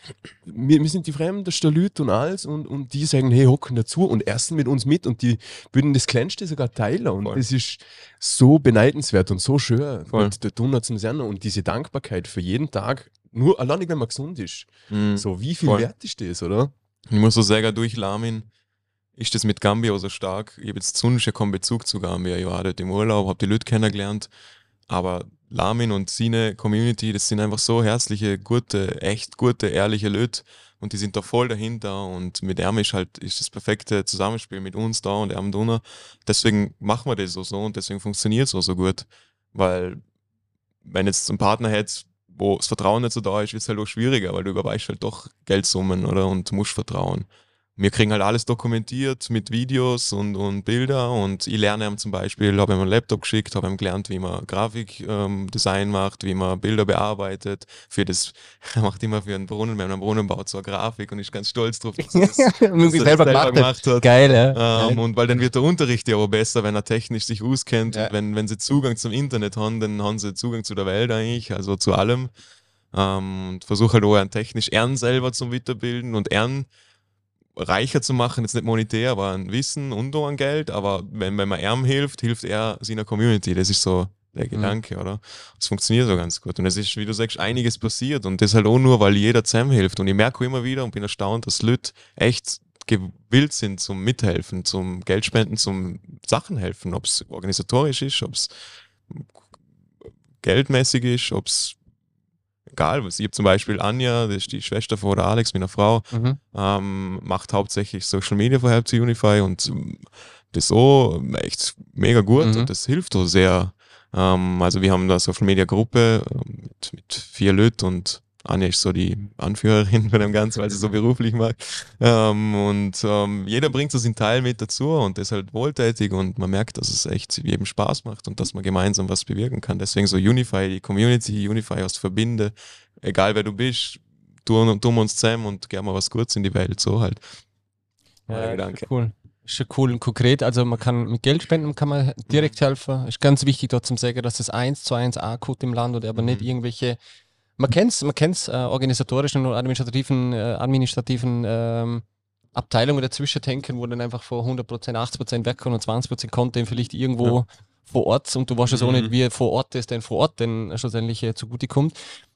wir, wir sind die fremdesten Leute und alles und, und die sagen, hey, hocken dazu und essen mit uns mit und die würden das Kleinste sogar teilen und Voll. das ist so beneidenswert und so schön Voll. mit der Donut zum Sehen und diese Dankbarkeit für jeden Tag, nur allein wenn man gesund ist. Mhm. So, wie viel Voll. wert ist das, oder? Ich muss so sagen, durch Lamin ist das mit Gambia so stark. Ich habe jetzt ja keinen Bezug zu Gambia. Ich war dort im Urlaub, habe die Leute kennengelernt. Aber Lamin und seine Community, das sind einfach so herzliche, gute, echt gute, ehrliche Leute. Und die sind da voll dahinter. Und mit ihm ist halt ist das perfekte Zusammenspiel mit uns da und ihm drunter. Deswegen machen wir das so, so und deswegen funktioniert es auch so gut. Weil, wenn jetzt ein Partner hättest, wo das Vertrauen nicht so da ist, wird es halt auch schwieriger, weil du überweist halt doch Geldsummen, oder? Und musst vertrauen. Wir kriegen halt alles dokumentiert mit Videos und, und Bilder und ich lerne ihm zum Beispiel, habe ihm einen Laptop geschickt, habe ihm gelernt, wie man Grafikdesign ähm, macht, wie man Bilder bearbeitet. Für das, er macht immer für einen Brunnen, wir haben einen Brunnen baut so eine Grafik und ist ganz stolz drauf, dass er das, dass er Irgendwie das selber gemacht, hat. Geil, ja. ähm, und weil dann wird der Unterricht ja auch besser, wenn er technisch sich auskennt. Ja. Und wenn, wenn sie Zugang zum Internet haben, dann haben sie Zugang zu der Welt eigentlich, also zu allem. Ähm, und versuche halt auch einen technisch Ehren selber zu weiterbilden und Ehren reicher zu machen, jetzt nicht monetär, aber an Wissen und auch an Geld. Aber wenn, wenn man Ehren hilft, hilft er seiner Community. Das ist so der Gedanke, oder? Das funktioniert so ganz gut. Und es ist, wie du sagst, einiges passiert. Und das halt auch nur, weil jeder zusammenhilft. Und ich merke immer wieder und bin erstaunt, dass Leute echt gewillt sind zum Mithelfen, zum Geldspenden, zum Sachen helfen, ob es organisatorisch ist, ob es geldmäßig ist, ob es egal. Ich habe zum Beispiel Anja, das ist die Schwester von Alex, meiner Frau, Mhm. ähm, macht hauptsächlich Social Media für Help to Unify und ähm, das so echt mega gut Mhm. und das hilft auch sehr. Ähm, also wir haben da Social Media Gruppe ähm, mit, mit vier Leuten und Anja ist so die Anführerin von dem Ganzen, weil sie so beruflich macht. Ähm, und ähm, jeder bringt so seinen Teil mit dazu und ist halt wohltätig und man merkt, dass es echt jedem Spaß macht und dass man gemeinsam was bewirken kann. Deswegen so Unify, die Community, Unify aus Verbinde, egal wer du bist, tun, tun wir uns zusammen und gerne mal was Gutes in die Welt, so halt. Ja, schon cool. Ist schon cool und konkret. Also man kann mit Geld spenden, kann man direkt helfen. Ist ganz wichtig dort zum sagen, dass das eins zu eins ankommt im Land oder aber nicht Mhm. irgendwelche. Man kennt es, man kennt's, äh, organisatorischen und administrativen, äh, administrativen ähm, Abteilungen dazwischen denken, wo dann einfach vor 100%, 80% weg und 20% Content vielleicht irgendwo vor Ort und du weißt es auch Mhm. nicht, wie vor Ort das denn vor Ort denn schlussendlich äh, zugutekommt.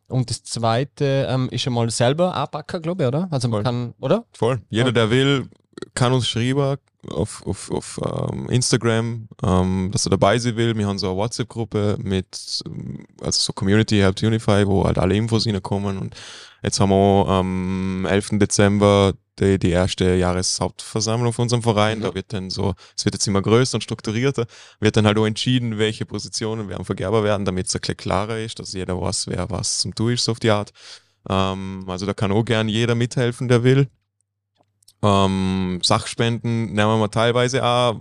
Und das zweite ähm, ist schon mal selber anpacken, glaube ich, oder? Also man Voll. kann, oder? Voll. Jeder, der will, kann uns schreiben auf, auf, auf ähm, Instagram, ähm, dass er dabei sein will. Wir haben so eine WhatsApp-Gruppe mit, ähm, also so Community Help Unify, wo halt alle Infos reinkommen. Und jetzt haben wir am 11. Dezember die, die erste Jahreshauptversammlung von unserem Verein. Mhm. Da wird dann so, es wird jetzt immer größer und strukturierter, wird dann halt auch entschieden, welche Positionen wir am Vergerber werden, damit es ein bisschen klarer ist, dass jeder weiß, wer was zum Tun ist, so auf die Art. Ähm, also da kann auch gern jeder mithelfen, der will. Ähm, Sachspenden nehmen wir teilweise auch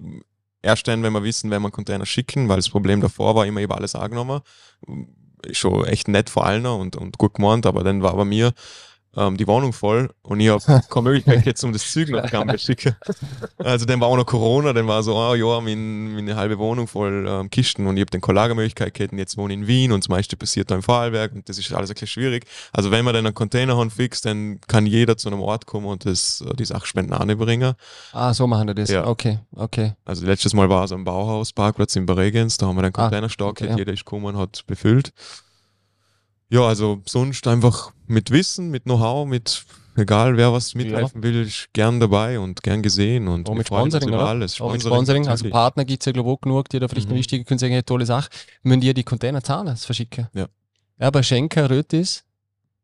erst dann, wenn wir wissen, wenn wir Container schicken, weil das Problem davor war immer, habe alles angenommen. Ist schon echt nett vor allen und, und gut gemeint, aber dann war bei mir ähm, die Wohnung voll und ich habe keine Möglichkeit jetzt um das Zeug nach Gambia zu schicken. Also dann war auch noch Corona, dann war so, oh ja, mein, meine halbe Wohnung voll ähm, Kisten und ich habe dann keine Lagermöglichkeit gehabt und jetzt wohne ich in Wien und das meiste passiert da im Vorarlberg und das ist alles ein bisschen schwierig. Also wenn man dann einen Container haben fix, dann kann jeder zu einem Ort kommen und das, äh, die Sachspenden anbringen. Ah, so machen wir das. Ja. Okay, okay. Also letztes Mal war es am Bauhausparkplatz in Bregenz, da haben wir den Ah, Containerstock, okay, ja. jeder ist gekommen und hat befüllt. Ja, also sonst einfach mit Wissen, mit Know-how, mit egal wer was mithelfen will, ist gern dabei und gern gesehen und Auch mit Sponsoring, über alles. Auch mit Sponsoring. Also. Partner gibt es ja, glaube ich, auch genug, die da vielleicht Mhm. wichtige können sagen, hey, tolle Sache. Müssen die die Container zahlen, das verschicken? Ja. Ja, bei Schenker, Rötis,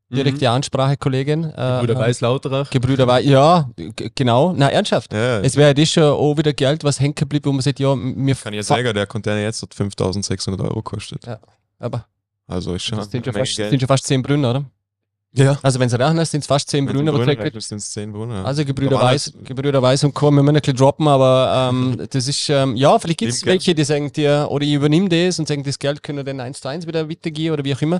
direkte Ansprache, Kollegin. Äh, Oder Weiß Lauterach. Gebrüder Weiß, ja, genau. Na, ernsthaft. Ja, Es wäre das schon auch wieder Geld, was hängen geblieben, wo man sagt, ja, mir kann ich jetzt sagen, der Container jetzt hat 5600 Euro gekostet. Ja. Aber Also ist schon das sind schon, fast, sind schon fast 10 Brünner, oder? Ja. Also wenn es rechnest, sind es fast 10 Brünner, aber sind es 10 Brunner. Also Gebrüder Weiß, Gebrüder Weiß und Co. Wir müssen ein bisschen droppen, aber ähm, das ist, ähm, ja, vielleicht gibt es welche, die sagen dir, oder ich übernehme das und sagen, das Geld können wir dann eins zu eins wieder weitergehen oder wie auch immer.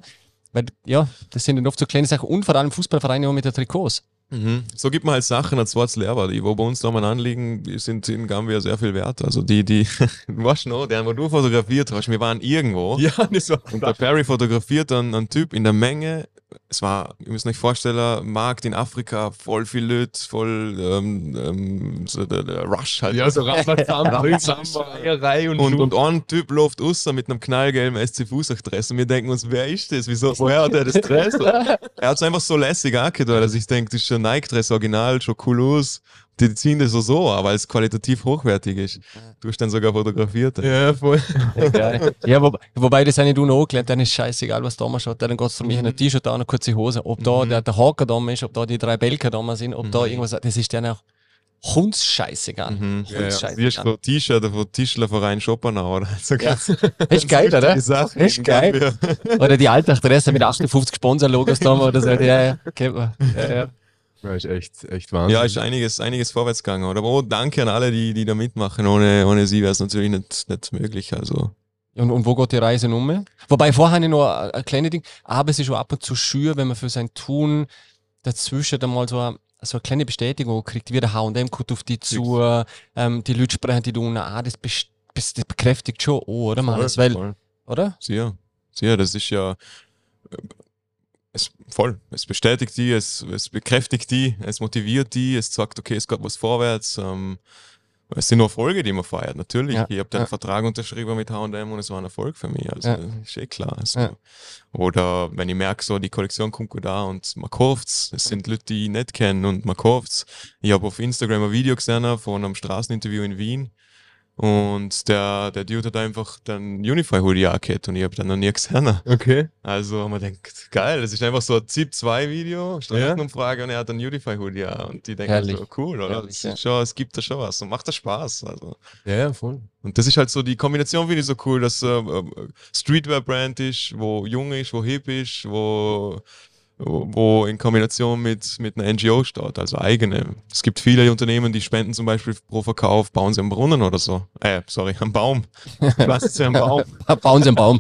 Weil, ja, das sind dann oft so kleine Sachen und vor allem Fußballvereine auch mit den Trikots. Mhm. So gibt man halt Sachen als Wort Lehrer, die wo bei uns da mal anliegen, die sind in Gambia sehr viel wert. Also die, die, du weißt noch, der, wo du fotografiert hast, wir waren irgendwo Ja, das war und der Perry fotografiert dann einen Typ in der Menge. Es war, ihr müsst euch vorstellen, Markt in Afrika, voll viel Leute, voll ähm, ähm, so der, der Rush halt. Ja, so Rambazamba, und, Und, und ein Typ läuft raus mit einem knallgelben SC Fußach-Dress und wir denken uns, wer ist das? Wieso, woher hat er das Dress? er hat es einfach so lässig angedeutet, dass ich denke, das ist schon Nike-Dress original, schon cool aus. Die ziehen das so so, aber es qualitativ hochwertig ist. Du hast dann sogar fotografiert. Ja, voll. ja, wo, wobei das eine du noch angelernt, dann ist scheißegal, was da mal schaut. Dann geht es für mich in ein T-Shirt an, eine kurze Hose. Ob da der, der Haken da ist, ob da die drei Belker da sind, ob da irgendwas, das ist dann auch hundsscheißegal. Mhm. Ja, ja. Hundsscheißegal. Siehst du von T-Shirt von Tischlerverein Schopenhauer oder so Ja. Ist geil, oder? Sache. Ist geil. Oder die Altachteresse mit 58 Sponsor-Logos da oder so. Ja, ja, kennt man. Ja, ja. Ja, ist echt, echt Wahnsinn. Ja, ist einiges, einiges vorwärts gegangen. Aber oh, danke an alle, die, die da mitmachen. Ohne, ohne sie wäre es natürlich nicht, nicht möglich. Also, Und, und wo geht die Reise um? Wobei vorher noch ein, ein kleines Ding, aber es ist schon ab und zu schür, wenn man für sein Tun dazwischen dann mal so eine, so eine kleine Bestätigung kriegt, wie der H&M kommt auf die zu, ähm, die Leute sprechen die tun, ah, das, best- das bekräftigt schon, oh, oder? Weil, voll. oder? Sehr, sehr, das ist ja es, voll. Es bestätigt die, es, es bekräftigt die, es motiviert die, es sagt, okay, es geht was vorwärts. Ähm, es sind nur Erfolge, die man feiert, natürlich. Ja, Ich habe den ja. Vertrag unterschrieben mit H&M und es war ein Erfolg für mich. Also Ja. ist eh klar. Also. Oder wenn ich merke, so die Kollektion kommt gut an und man kauft's. Es sind Leute, die ich nicht kenne und man kauft's. Ich habe auf Instagram ein Video gesehen von einem Straßeninterview in Wien und der, der Dude hat einfach den Unify-Hoodie angehört und ich habe den noch nie gesehen. Okay. Also man denkt, geil, das ist einfach so ein ZIP-2-Video, Straßenumfrage und er hat einen Unify-Hoodie an. Und die denken Herrlich. so, cool, oder? Herrlich, das ja. schon, es gibt da schon was und macht das Spaß. Also. Ja, ja, voll. Und das ist halt so, die Kombination finde ich so cool, dass äh, äh, Streetwear-Brand ist, wo jung ist, wo hip ist, wo, wo, in Kombination mit, mit einer NGO steht, also eigene. Es gibt viele Unternehmen, die spenden zum Beispiel pro Verkauf, bauen sie einen Brunnen oder so. Äh, sorry, einen Baum. Pflanzen sie einen Baum. Bauen Sie einen Baum.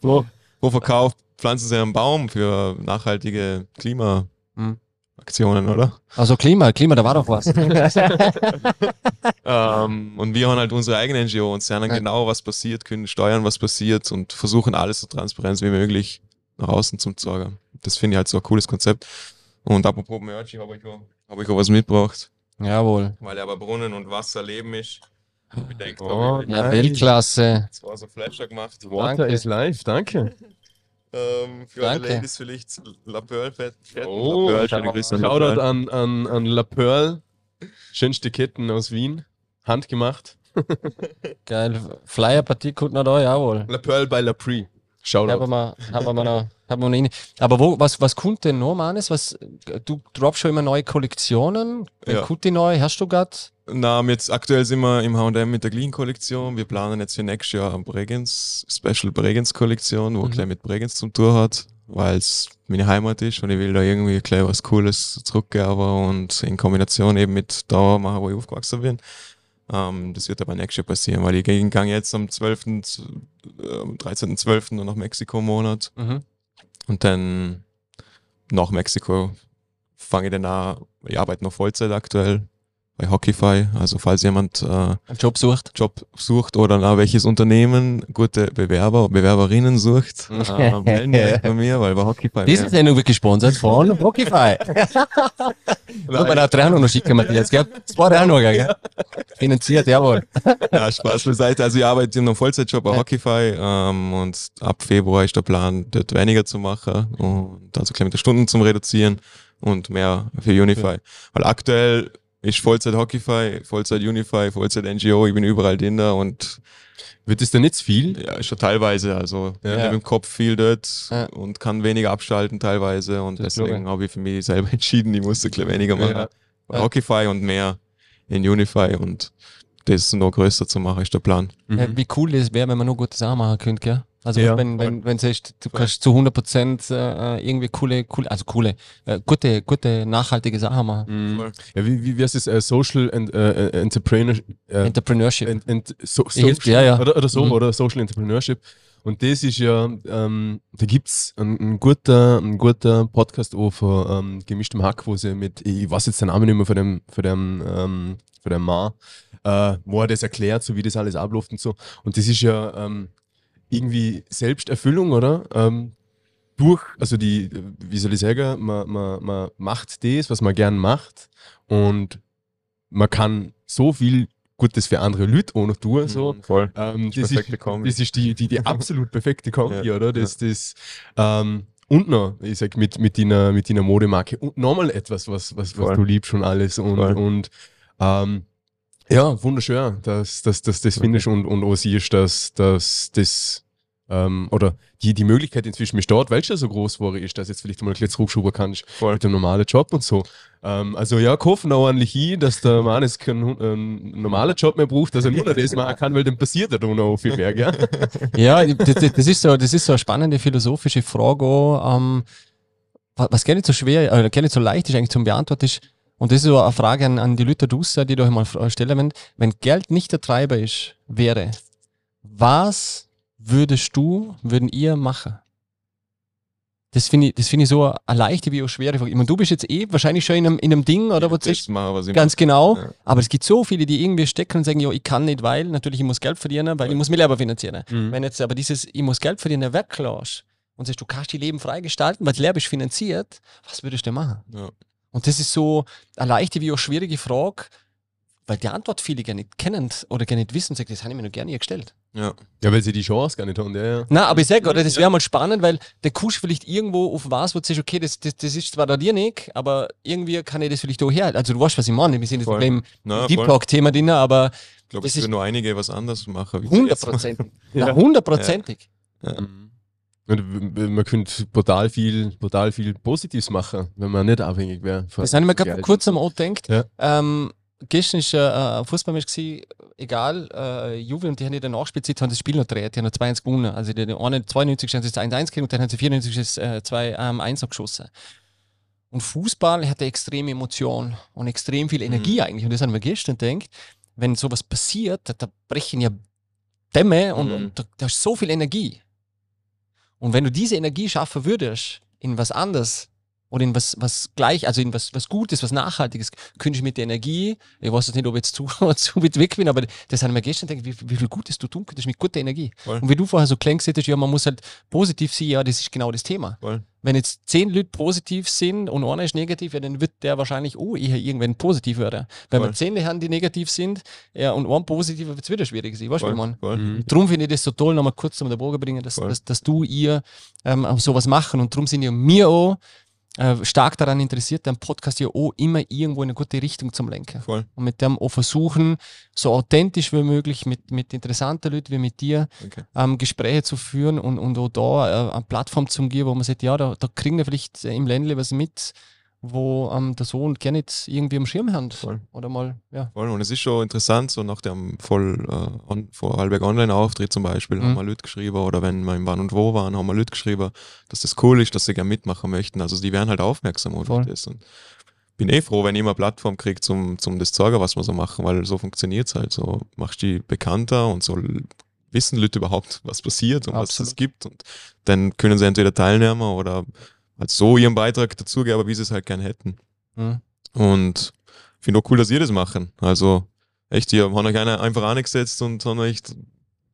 pro, pro Verkauf pflanzen sie einen Baum für nachhaltige Klimaaktionen, oder? Also Klima, Klima, da war doch was. Ähm, und wir haben halt unsere eigene NGO und sehen dann Ja. genau, was passiert, können steuern, was passiert und versuchen alles so transparent wie möglich nach außen zu zeigen. Das finde ich halt so ein cooles Konzept. Und apropos Merch, ich habe euch, auch- hab ich auch was mitgebracht, Jawohl. weil aber Brunnen und Wasser Leben ist. Ich denke, Oh, Ja. Weltklasse. das war so Flasher gemacht. Water Danke. is live, danke. Ähm, für Danke. alle Ladies vielleicht La Pearl Fett. Oh, La Pearl, schöne Grüße an La Pearl. an, an, an La Pearl. Schönste Ketten aus Wien. Handgemacht. Geil. Flyer-Partie kommt noch da, jawohl. La Pearl bei La Prix. Haben Shoutout. wir, haben wir noch, haben wir noch rein. Aber wo, was, was kommt denn noch, Manes? Was, du droppst schon immer neue Kollektionen. Ja. Ja. Kommt die neu? Hast du grad? Na, jetzt aktuell sind wir im H&M mit der Clean-Kollektion. Wir planen jetzt für nächstes Jahr eine Bregenz, Special Bregenz-Kollektion, wo Mhm. gleich mit Bregenz zum Tour hat. weil es meine Heimat ist und ich will da irgendwie gleich was Cooles zurückgeben und in Kombination eben mit da machen, wo ich aufgewachsen bin. Ähm, das wird aber nächstes Jahr passieren, weil ich gehe jetzt am 12., äh, am 13.12. nach Mexiko im Monat Mhm. und dann nach Mexiko fange ich dann an, ich arbeite noch Vollzeit aktuell bei Hockeyfy, also falls jemand äh, Einen Job sucht. Job sucht oder nach welches Unternehmen gute Bewerber, Bewerberinnen sucht, äh, melden euch bei mir, weil bei Hockeyfy Diese Sendung wird gesponsert von Rockify. Muss man auch 300 noch schicken, Matthias, gell? Zwei auch noch, gell? Finanziert, jawohl. Ja, Spaß beiseite. Also ich arbeite in einem Vollzeitjob bei Ja. Hockeyfy ähm, und ab Februar ist der Plan, dort weniger zu machen und also kleine Stunden zum Reduzieren und mehr für Unify. Weil aktuell ist Vollzeit Hockeyfy, Vollzeit Unify, Vollzeit NGO, ich bin überall drin da und Wird es nicht zu viel? ja, schon teilweise, also Ja. ich habe im Kopf viel dort Ja. und kann weniger abschalten teilweise und Das deswegen habe ich für mich selber entschieden, ich muss ein bisschen weniger machen. Ja. Bei. Hockeyfy und mehr in Unify und das noch größer zu machen, ist der Plan. Mhm. wie cool das wäre, wenn man nur gute Sachen machen könnte, gell? Also Ja, wenn, wenn, wenn du sagst, du kannst zu 100% äh, irgendwie coole, coole, also coole, äh, gute, gute, nachhaltige Sachen machen. Mhm. Ja, wie, wie, wie heißt das? Äh, Social and, äh, äh, Entrepreneur, äh, Entrepreneurship. and, and so, Hilft, social, ja, ja. Oder, oder so, Mhm. oder Social Entrepreneurship. Und das ist ja, ähm, da gibt's einen, einen guter, einen guter Podcast auch von ähm, gemischtem Hack, wo sie mit, ich weiß jetzt den Namen nicht mehr von dem, von dem, ähm, von dem Mann, äh, wo er das erklärt, so wie das alles abläuft und so. Und das ist ja ähm, irgendwie Selbsterfüllung, oder? Ähm, durch, also die, wie soll ich sagen, man, man, man macht das, was man gern macht und man kann so viel Gutes für andere Leute auch noch tun. So. Mhm, voll. Ähm, das, ist, das ist die, die, die absolut perfekte Kombi, Ja, oder? Das, das, ähm, und noch, ich sag, mit, mit deiner, mit deiner Modemarke und nochmal etwas, was, was, was du liebst und alles. Und, Voll. und ähm, ja, wunderschön, dass, dass, dass das findest und, und auch siehst, dass, dass das ähm, oder die, die Möglichkeit inzwischen besteht, weil es schon so groß war, ist, dass jetzt vielleicht mal ein bisschen zurückschrauben kannst Voll. mit dem normalen Job und so. Ähm, also ja, kaufen auch ordentlich hin, dass der Mann jetzt keinen ähm, normalen Job mehr braucht, dass er nur das machen kann, weil dann passiert ja da noch viel mehr, gell? Ja, das, das, das, ist so, das ist so eine spannende philosophische Frage, auch, ähm, wa- was gar nicht so schwer, äh, gar nicht so leicht ist eigentlich zum Beantworten ist. Und das ist so eine Frage an, an die Leute draussen, die da mal fra- stellen, wenn, wenn Geld nicht der Treiber ist, wäre, was würdest du, würden ihr machen? Das finde ich, das finde ich so eine leichte wie auch schwere Frage. Ich meine, du bist jetzt eh wahrscheinlich schon in einem, in einem Ding, oder? du das sagst, machen, was ich Ganz genau. Ja. Aber es gibt so viele, die irgendwie stecken und sagen, ja, ich kann nicht, weil natürlich ich muss Geld verdienen, weil ich muss mich selber finanzieren. Mhm. Wenn jetzt aber dieses, ich muss Geld verdienen, weglässt und sagst, du kannst die Leben freigestalten, weil das Leben ist finanziert, was würdest du denn machen? Ja. Und das ist so eine leichte wie auch schwierige Frage, weil die Antwort viele gar nicht kennen oder gar nicht wissen. Sagt, das habe ich mir noch gerne gestellt. Ja. Ja, weil sie die Chance gar nicht haben, ja, ja. Na, aber ich sage, oder das wäre mal spannend, weil der Kusch vielleicht irgendwo auf was, wo du sagst, okay, das, das, das ist zwar da dir nicht, aber irgendwie kann ich das vielleicht auch her. Also du weißt, was ich meine. Wir sind jetzt Voll. beim Na, Deep. Talk-Thema drin, aber Ich glaube, Das es ist- würden nur einige was anderes machen. machen. hundertprozentig. Na, hundertprozentig. Mhm. Und man könnte brutal viel, brutal viel Positives machen, wenn man nicht abhängig wäre. habe ich mir gerade Geld. kurzem auch gedacht. Ja. Ähm, gestern ist äh, ein Fußballmatch gewesen, egal, äh, Juve und die haben in der Nachspielzeit haben das Spiel noch gedreht, die haben noch 2-1 gewonnen. Also die, die eine 92 haben sie das 1-1 gekriegt und dann haben sie 94 das äh, 2-1 noch geschossen. Und Fußball hat eine extreme Emotion und extrem viel Energie eigentlich. Und das haben wir gestern gedacht, wenn sowas passiert, da, da brechen ja Dämme und, Mhm. und da, da ist so viel Energie. Und wenn du diese Energie schaffen würdest in was anderes oder in was, was gleich, also in was, was Gutes, was Nachhaltiges, könnte ich mit der Energie, ich weiß jetzt nicht, ob ich jetzt zu, zu weit weg bin, aber das haben wir gestern gedacht, wie, wie viel Gutes du tun könntest mit guter Energie. Voll. Und wie du vorher so hättest, ja, man muss halt positiv sein, ja, das ist genau das Thema. Voll. Wenn jetzt zehn Leute positiv sind und einer ist negativ, ja, dann wird der wahrscheinlich oh, eher irgendwann positiv werden. Wenn wir Voll. zehn haben, die negativ sind, ja, und ein positiver, wird es wieder schwierig sein. Weißt du, Voll. meine? Voll. Mhm. Darum finde ich das so toll, nochmal kurz zum den Bogen bringen, dass, dass, dass du ihr ähm, sowas machen und darum sind ja mir auch äh, stark daran interessiert, den Podcast ja auch immer irgendwo in eine gute Richtung zu lenken. Voll. Und mit dem auch versuchen, so authentisch wie möglich, mit, mit interessanten Leuten wie mit dir, Okay. ähm, Gespräche zu führen und, und auch da äh, eine Plattform zu geben, wo man sagt, ja, da, da kriegen wir vielleicht im Ländle was mit, wo ähm, der Sohn gerne nicht irgendwie am Schirm hat. Voll. Oder mal, ja. Voll. Und es ist schon interessant, so nach dem voll äh, on, Vorarlberg Online-Auftritt zum Beispiel, Mhm. haben wir Leute geschrieben, oder wenn wir im Wann und Wo waren, haben wir Leute geschrieben, dass das cool ist, dass sie gerne mitmachen möchten. Also die werden halt aufmerksam auf Voll. das. Und bin eh froh, wenn ich mal eine Plattform kriege, zum, zum das zu sagen, was wir so machen, weil so funktioniert es halt. So machst du die bekannter und so wissen Leute überhaupt, was passiert und was Absolut. es gibt. Und dann können sie entweder teilnehmen oder halt so ihren Beitrag dazugeben, aber wie sie es halt gern hätten. Mhm. Und ich finde auch cool, dass ihr das machen. Also echt, ihr habt euch einer einfach angesetzt und haben euch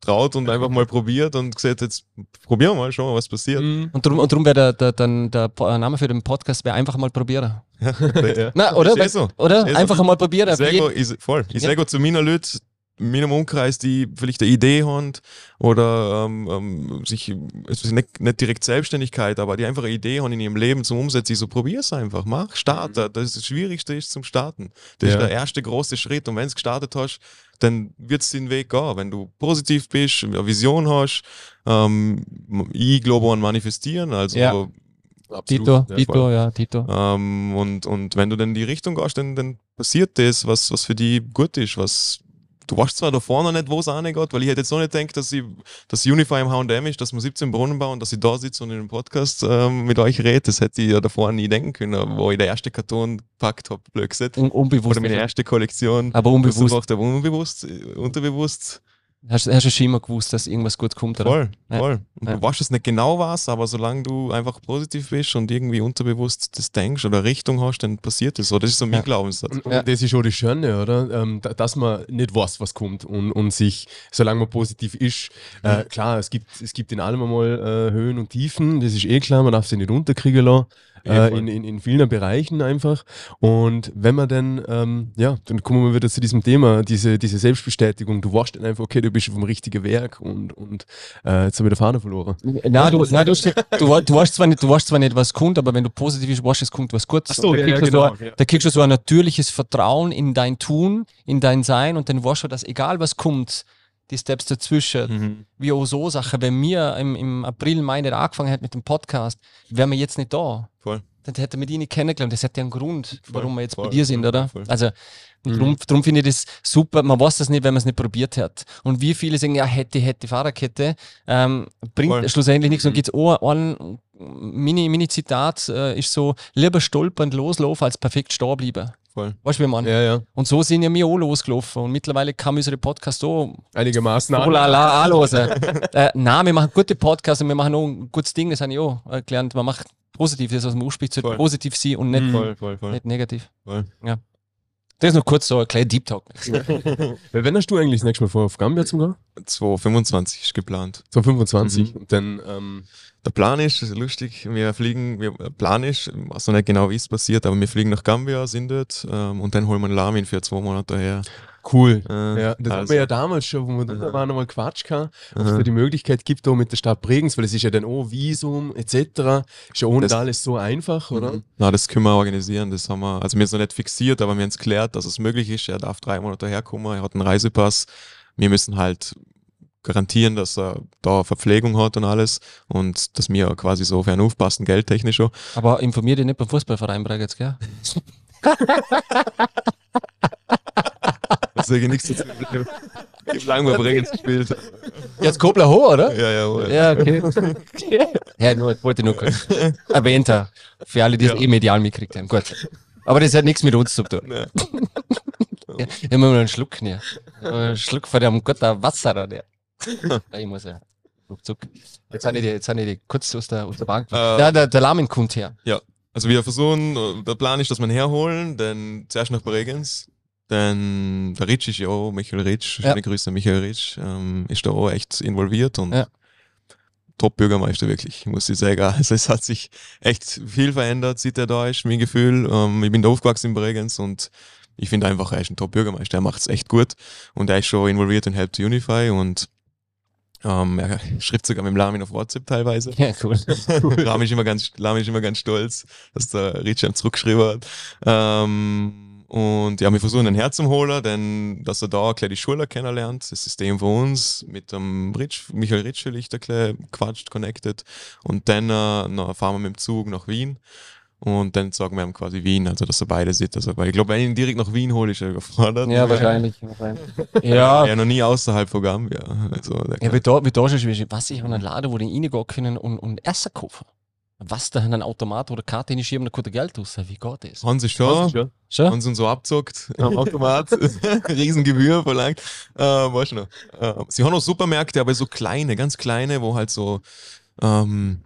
traut und einfach mal probiert und gesagt, jetzt probieren wir mal, schauen wir, was passiert. Mhm. Und darum, und darum wäre der, der, dann der Po- äh, Name für den Podcast wäre einfach mal probieren. Ja. Na, oder? Ist eh so. Oder? Ist eh so. einfach mal probieren. Ich sage voll. Ich Ja. sage auch zu meinen Leuten, in meinem Umkreis, die vielleicht eine Idee haben oder ähm, ähm, sich, es ist nicht, nicht direkt Selbstständigkeit, aber die einfach eine Idee haben in ihrem Leben zum Umsetzen. So, probier's einfach, mach, starte. Das, ist das Schwierigste ist zum Starten. Das Ja. ist der erste große Schritt. Und wenn du gestartet hast, dann wird es den Weg gehen. Wenn du positiv bist, eine Vision hast, ähm, ich glaube an Manifestieren, also Ja. Absolut. Tito, Tito, ja, Tito. ähm, und, und wenn du dann in die Richtung gehst, dann, dann passiert das, was, was für die gut ist. Was, du weißt zwar da vorne nicht, wo es angeht, weil ich hätte jetzt auch nicht gedacht, dass, ich, dass Unify im H&M ist, dass wir 17 Brunnen bauen, dass ich da sitze und in einem Podcast ähm, mit euch rede. Das hätte ich ja davor nie denken können, wo ich den ersten Karton gepackt habe, blöd gesagt. Un unbewusst. Oder meine erste Kollektion. aber Das unbewusst. macht aber unbewusst, äh, unterbewusst. Hast, hast du schon immer gewusst, dass irgendwas gut kommt, oder? Voll, Ja. voll. Und Ja. du weißt es nicht genau was, aber solange du einfach positiv bist und irgendwie unterbewusst das denkst oder Richtung hast, dann passiert es so. Das ist so mein Ja. Glaubenssatz. Und, und das ist schon das Schöne, oder? Ähm, da- dass man nicht weiß, was kommt und, und sich, solange man positiv ist, äh, klar, es gibt, es gibt in allem einmal äh, Höhen und Tiefen, das ist eh klar, man darf sie nicht unterkriegen lassen. Äh, in, in, in vielen Bereichen einfach. Und wenn man dann, ähm, ja, dann kommen wir wieder zu diesem Thema, diese, diese Selbstbestätigung. Du weißt dann einfach, okay, du bist auf dem richtigen Werk und, und äh, jetzt habe ich den Faden verloren. Nein, du, nein, du, du, du, weißt zwar nicht, du weißt zwar nicht, was kommt, aber wenn du positiv bist, du, es kommt was Gutes. Ach so, da, ja, kriegst ja, du so, genau, ein- ja. da kriegst du so ein natürliches Vertrauen in dein Tun, in dein Sein und dann weißt du, dass egal was kommt, die Steps dazwischen, Mhm. wie auch so Sachen, wenn wir im, im April, Mai nicht angefangen hätten mit dem Podcast, wären wir jetzt nicht da. Voll. Dann hätten wir die nicht kennengelernt. Das hat ja einen Grund, Voll, warum wir jetzt bei voll, dir sind, oder? voll. Also, Mhm. drum, drum finde ich das super. Man weiß das nicht, wenn man es nicht probiert hat. Und wie viele sagen, ja, hätte, hätte, Fahrerkette, ähm, bringt Voll. schlussendlich nichts. Und Mhm. gibt es auch ein Mini, Mini-Zitat, äh, ist so, lieber stolpernd loslaufen, als perfekt stehen bleiben. Voll. Weißt du, wie man? Ja, ja. Und so sind ja wir auch losgelaufen. Und mittlerweile kann unsere Podcast auch Einigermaßen. Oh la la, anhören. äh, nein, wir machen gute Podcasts und wir machen auch ein gutes Ding, das habe ich auch äh, gelernt. Man macht positiv, das was man ausspricht, sollte positiv sein und nicht, Mhm. Voll, voll, voll. nicht negativ. voll. Das ist noch kurz so ein kleiner Deep Talk. Wenn hast du eigentlich das nächste Mal vor, auf Gambia zum gehen? 225 ist geplant. 2025. Mhm. Und dann, ähm, Der Plan ist, das ist lustig, wir fliegen, wir, der Plan ist, weiß noch nicht genau, wie es passiert, aber wir fliegen nach Gambia, sind dort ähm, und dann holen wir einen Lamin für zwei Monate her. cool. Äh, Ja, das haben also, wir ja damals schon, wo wir da waren, einmal Quatsch gehabt, ob es da die Möglichkeit gibt, da mit der Stadt Bregenz, weil es ist ja dann auch Visum etc. Ist ja nicht Das- alles so einfach, oder? Mhm. Na, das können wir organisieren. Das haben wir, also wir sind noch nicht fixiert, aber wir haben es geklärt, dass es möglich ist. Er darf drei Monate herkommen, er hat einen Reisepass. Wir müssen halt garantieren, dass er da Verpflegung hat und alles und dass wir quasi so fern aufpassen, geldtechnisch schon. Aber informier dich nicht beim Fußballverein Bregenz, gell? Das sage ich nichts dazu. Ich habe lange bei Bregenz gespielt. Jetzt Kobler hoch, oder? Ja, ja, Ja, okay. ja, nur, wollte nur kurz erwähnt haben. Für alle, die es Ja. eh medial mitgekriegt haben. Gut. Aber das hat nichts mit uns zu tun. Ja. Ja, immer mal einen Schluck hier. Einen Schluck von dem guten Wasser da. Ja, ich muss ja. Ruckzuck. Jetzt habe ich die, jetzt habe ich die kurz aus der, aus der Bank. Äh, ja, der, der Lamin kommt her. Also wir versuchen, der Plan ist, dass wir ihn herholen, dann zuerst nach Bregenz, dann der Ritsch ist ja auch, Michael Ritsch, Ja. schöne Grüße Michael Ritsch, ähm, ist da auch echt involviert und Ja. Top-Bürgermeister wirklich, muss ich sagen. Also es hat sich echt viel verändert, seit er da ist, mein Gefühl. Ähm, ich bin da aufgewachsen in Bregenz und ich finde einfach, er ist ein Top-Bürgermeister, er macht es echt gut und er ist schon involviert in Help to Unify und ähm, er schreibt sogar mit dem Lamin auf WhatsApp teilweise. Ja, cool. Rami ist immer ganz, Rami ist immer ganz stolz, dass der Richard zurückgeschrieben hat. Ähm, und ja, wir versuchen ein Herz zum holen, denn dass er da gleich die Schule kennenlernt, das System von uns, mit dem Ritsch, Michael Ritschel, ich da quatscht, connected. Und dann äh, fahren wir mit dem Zug nach Wien. Und dann sagen wir ihm quasi Wien, also dass er beide sieht. Also, weil ich glaube, wenn ich ihn direkt nach Wien hole, ist er überfordert. Ja, wahrscheinlich. Ja. Ja, noch nie außerhalb von Gambia. Also, ja wie da, wie da schon schwierig. Was ich an einen Laden, wo die reingehen können und, und Essen kaufen. Was da in einen Automat oder Karte dann kommt der Geld raus. Wie geht das? Hans ist schon. Schon? Hans uns so abzockt am Automat, Riesengebühr verlangt. Äh, weißt du noch? Äh, sie haben auch Supermärkte, aber so kleine, ganz kleine, wo halt so ähm,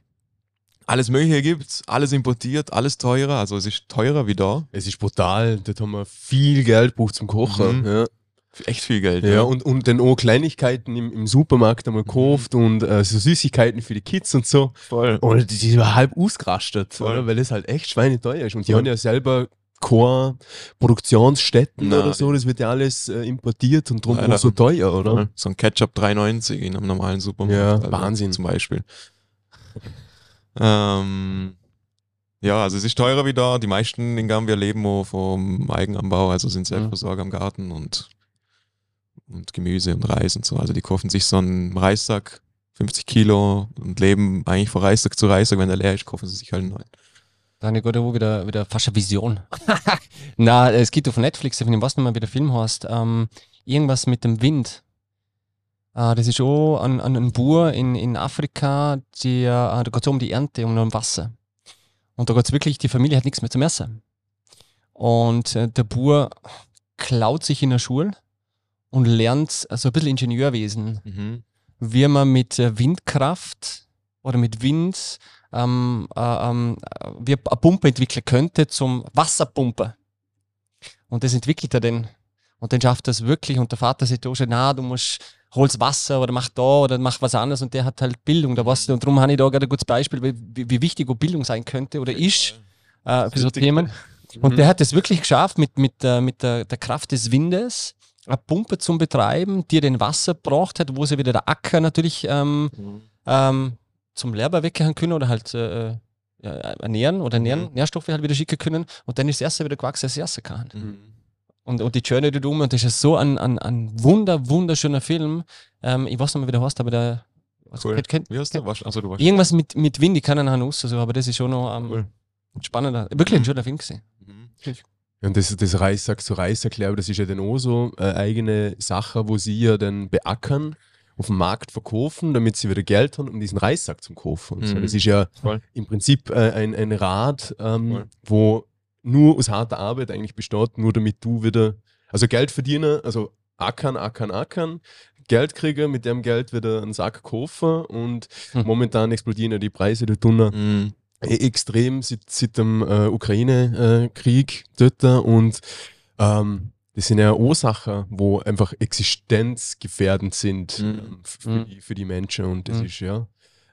alles Mögliche gibt, alles importiert, alles teurer. Also es ist teurer wie da. Es ist brutal, dort haben wir viel Geld gebraucht zum Kochen. Mhm. Ja. Echt viel Geld. Ja, und, und dann auch Kleinigkeiten im, im Supermarkt einmal gekauft und äh, so Süßigkeiten für die Kids und so. voll. Und die sind halb ausgerastet, oder? weil das halt echt schweineteuer ist. Und die Voll. haben ja selber keine Produktionsstätten Nein. oder so, das wird ja alles äh, importiert und Leider. auch so teuer, oder? So ein Ketchup 3,90 in einem normalen Supermarkt. Ja, Wahnsinn. Zum Beispiel. Ähm, ja, also es ist teurer wie da. Die meisten in Gambia leben vom Eigenanbau, also sind Selbstversorger am Garten und, und Gemüse und Reis und so. Also die kaufen sich so einen Reissack, 50 Kilo und leben eigentlich von Reissack zu Reissack. Wenn der leer ist, kaufen sie sich halt einen neuen. Ich gerade wo wieder, wieder fast eine Vision. Na, es gibt auf Netflix, ich weiß nicht mehr, wie der Film heißt, ähm, irgendwas mit dem Wind. Äh, das ist auch ein, ein, ein Bauer in, in Afrika, die, äh, da geht es um die Ernte und um Wasser. Und da geht es wirklich, die Familie hat nichts mehr zum Essen. Und äh, der Bauer klaut sich in der Schule und lernt so also ein bisschen Ingenieurwesen wie man mit Windkraft oder mit Wind ähm, äh, ähm, äh, wie eine Pumpe entwickeln könnte zum Wasserpumpe. Und das entwickelt er dann. Und dann schafft er es wirklich. Und der Vater sagt auch schon, na, du musst, holst Wasser oder mach da oder mach was anderes. Und der hat halt Bildung. Da weißt du, und darum habe ich da gerade ein gutes Beispiel, wie, wie wichtig auch Bildung sein könnte oder ist äh, für so. Themen. Und der hat es wirklich geschafft, mit, mit, äh, mit der, der Kraft des Windes eine Pumpe zu betreiben, die den Wasser braucht hat, wo sie wieder der Acker natürlich ähm, ähm, zum Lehrbar weggehen können oder halt äh, ja, ernähren oder Nähren, Mhm. Nährstoffe halt wieder schicken können. Und dann ist das erste wieder gewachsen, das erste kann. Mhm. Und, und die Journey dort um, und das ist so ein, ein, ein wunder, wunderschöner Film. Ähm, ich weiß nicht mehr, wie der heißt, aber der. was- Cool. kennt- Wie hast du? Was, also du warst Irgendwas mit, mit Wind, ich kann ihn raus, so, aber das ist schon noch ähm, cool. spannender. Wirklich ein schöner Film gesehen. Mhm. Und das, das Reissack zu Reissack, glaube ich, das ist ja dann auch so eine eigene Sache, wo sie ja dann beackern, auf dem Markt verkaufen, damit sie wieder Geld haben, um diesen Reissack zu kaufen. Und so. Mhm. Das ist ja Voll. im Prinzip äh, ein, ein Rad, ähm, wo nur aus harter Arbeit eigentlich besteht, nur damit du wieder, also Geld verdienen, also ackern, ackern, ackern, Geld kriegen, mit dem Geld wieder einen Sack kaufen und Hm. momentan explodieren ja die Preise dort unten Mhm. e- extrem seit, seit dem äh, Ukraine-Krieg dort und ähm, das sind ja Ursachen, wo einfach existenzgefährdend sind Mhm. ähm, für, Mhm. die, für die Menschen und das Mhm. ist ja,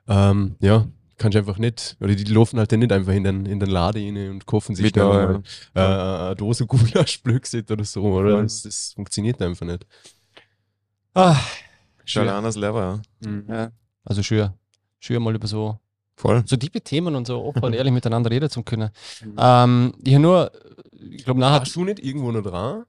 ähm, ja, kannst du einfach nicht, oder die laufen halt dann nicht einfach in den, in den Laden rein und kaufen sich mal äh, eine Dose Gulasch Blödsinn oder so, oder? Voll. Das, das funktioniert einfach nicht. Ah, Schon ein anderes Level, ja. ja. Also schön. Schön mal über so, Voll. so tiefe Themen und so offen und ehrlich miteinander reden zu können. Ähm, ich habe nur, ich glaube, nachher Hast du nicht irgendwo noch dran?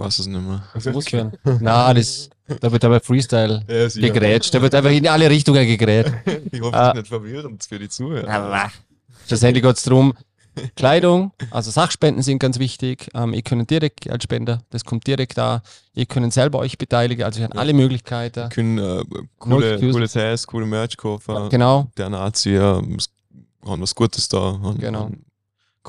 Weiß es nicht mehr. hören. Na, das, da wird aber Freestyle Ja, gegrätscht. Da wird einfach in alle Richtungen gegrätscht. Ich hoffe, Ah. das ist nicht verwirrend für die Zuhörer. Schlussendlich geht es darum, Kleidung, also Sachspenden sind ganz wichtig. Ähm, ihr könnt direkt als Spender, das kommt direkt da. Ihr könnt selber euch beteiligen, also ihr habt Ja. alle Möglichkeiten. können äh, coole, coole Tests, coole Merch kaufen. Genau, Der Nazi ja, haben was Gutes da. Haben, Genau. haben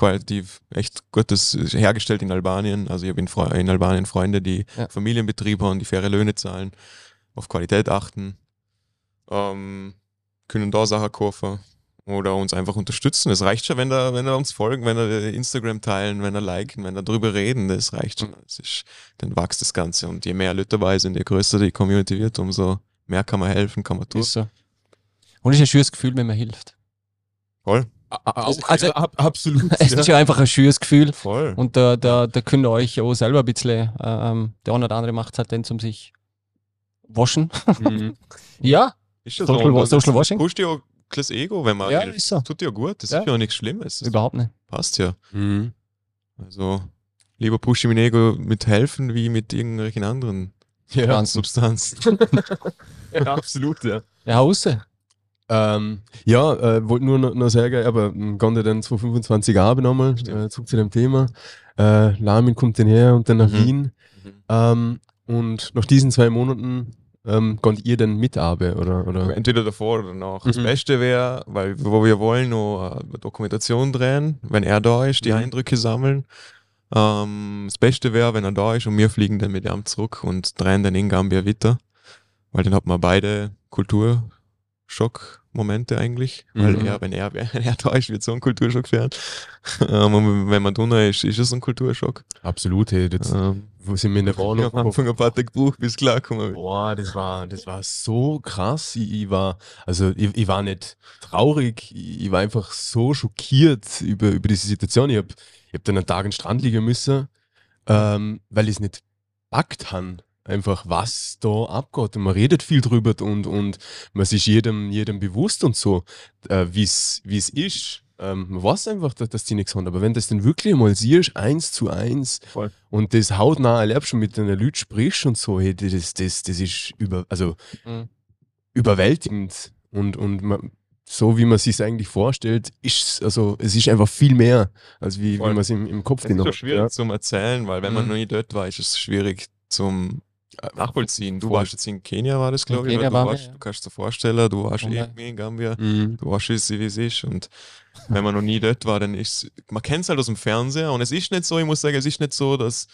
qualitativ echt Gutes hergestellt in Albanien. Also ich habe in, Fre- in Albanien Freunde, die Ja. Familienbetrieb haben, die faire Löhne zahlen, auf Qualität achten, ähm, können da Sachen kaufen oder uns einfach unterstützen. Es reicht schon, wenn da, wenn er uns folgen, wenn er Instagram teilen, wenn er liken, wenn er drüber reden, das reicht schon. Es ist, dann wächst das Ganze. Und je mehr Leute dabei sind, je größer die Community wird, umso mehr kann man helfen, kann man tun. ist so. Und es ist ein schönes Gefühl, wenn man hilft. Voll. Also- ab, absolut. Es ist ja einfach ein schönes Gefühl. Voll. Und da, da, da könnt ihr euch auch selber ein bisschen, äh, ähm, der eine oder andere macht es halt dann zum sich waschen. Mhm. ja, Ist ja Social- das Social Washing? Pusht ja auch das Ego, wenn man Ja, ist so. Tut ja gut. Das Ja. ist ja auch nichts Schlimmes. Das überhaupt nicht. passt ja. Mhm. Also lieber pushe ich mein Ego mit helfen wie mit irgendwelchen anderen Ja, Substanzen. ja, absolut, ja. Ja, Hause. Ähm, ja, äh, wollte nur noch, noch sagen, aber kann ich dann 2025 auch nochmal, äh, zurück zu dem Thema. Äh, Lamin kommt dann her und dann nach Mhm. Wien. Mhm. Ähm, und nach diesen zwei Monaten ähm, könnt ihr dann mitarbeiten, oder? oder? Entweder davor oder danach. Das Mhm. Beste wäre, weil wo wir wollen noch eine Dokumentation drehen, wenn er da ist, die Mhm. Eindrücke sammeln. Ähm, das Beste wäre, wenn er da ist und wir fliegen dann mit ihm zurück und drehen dann in Gambia weiter. Weil dann hat man beide Kulturschock-Momente eigentlich. Weil Mhm. er, wenn er, wenn er da ist, wird so ein Kulturschock werden. ähm, wenn man drunter ist, ist es ein Kulturschock. Absolut, hey, jetzt, Ähm, wo sind wir in der ich Wohnung? am Anfang ein paar Tage gebraucht, bis klar kommen. Boah, das war, das war so krass. Ich, ich war, also ich, ich war nicht traurig, ich, war einfach so schockiert über, über diese Situation. Ich habe ich hab dann einen Tag am Strand liegen müssen, ähm, weil ich es nicht packt habe. Einfach, was da abgeht. Und man redet viel drüber und, und man ist jedem, jedem bewusst und so, äh, wie es ist. Ähm, man weiß einfach, dass, dass die nichts haben. Aber wenn du das dann wirklich mal siehst, eins zu eins, Voll. und das hautnah erlebst und mit den Leuten sprichst und so, hey, das, das, das ist über, also Mhm. überwältigend. Und, und man, so wie man sich eigentlich vorstellt, ist also es ist einfach viel mehr, als wie, wie man es im, im Kopf Das ist genau so schwierig zum Erzählen, weil wenn man Mhm. noch nie dort war, ist es schwierig zum nachvollziehen. Du warst jetzt in Kenia, war das, glaube ich. Kenia Du, wir, warst, ja. du kannst dir vorstellen, du warst Ja. irgendwie in Gambia, Mhm. du weißt, wie es ist. Und wenn man noch nie dort war, dann ist man kennt es halt aus dem Fernseher und es ist nicht so, ich muss sagen, es ist nicht so, dass,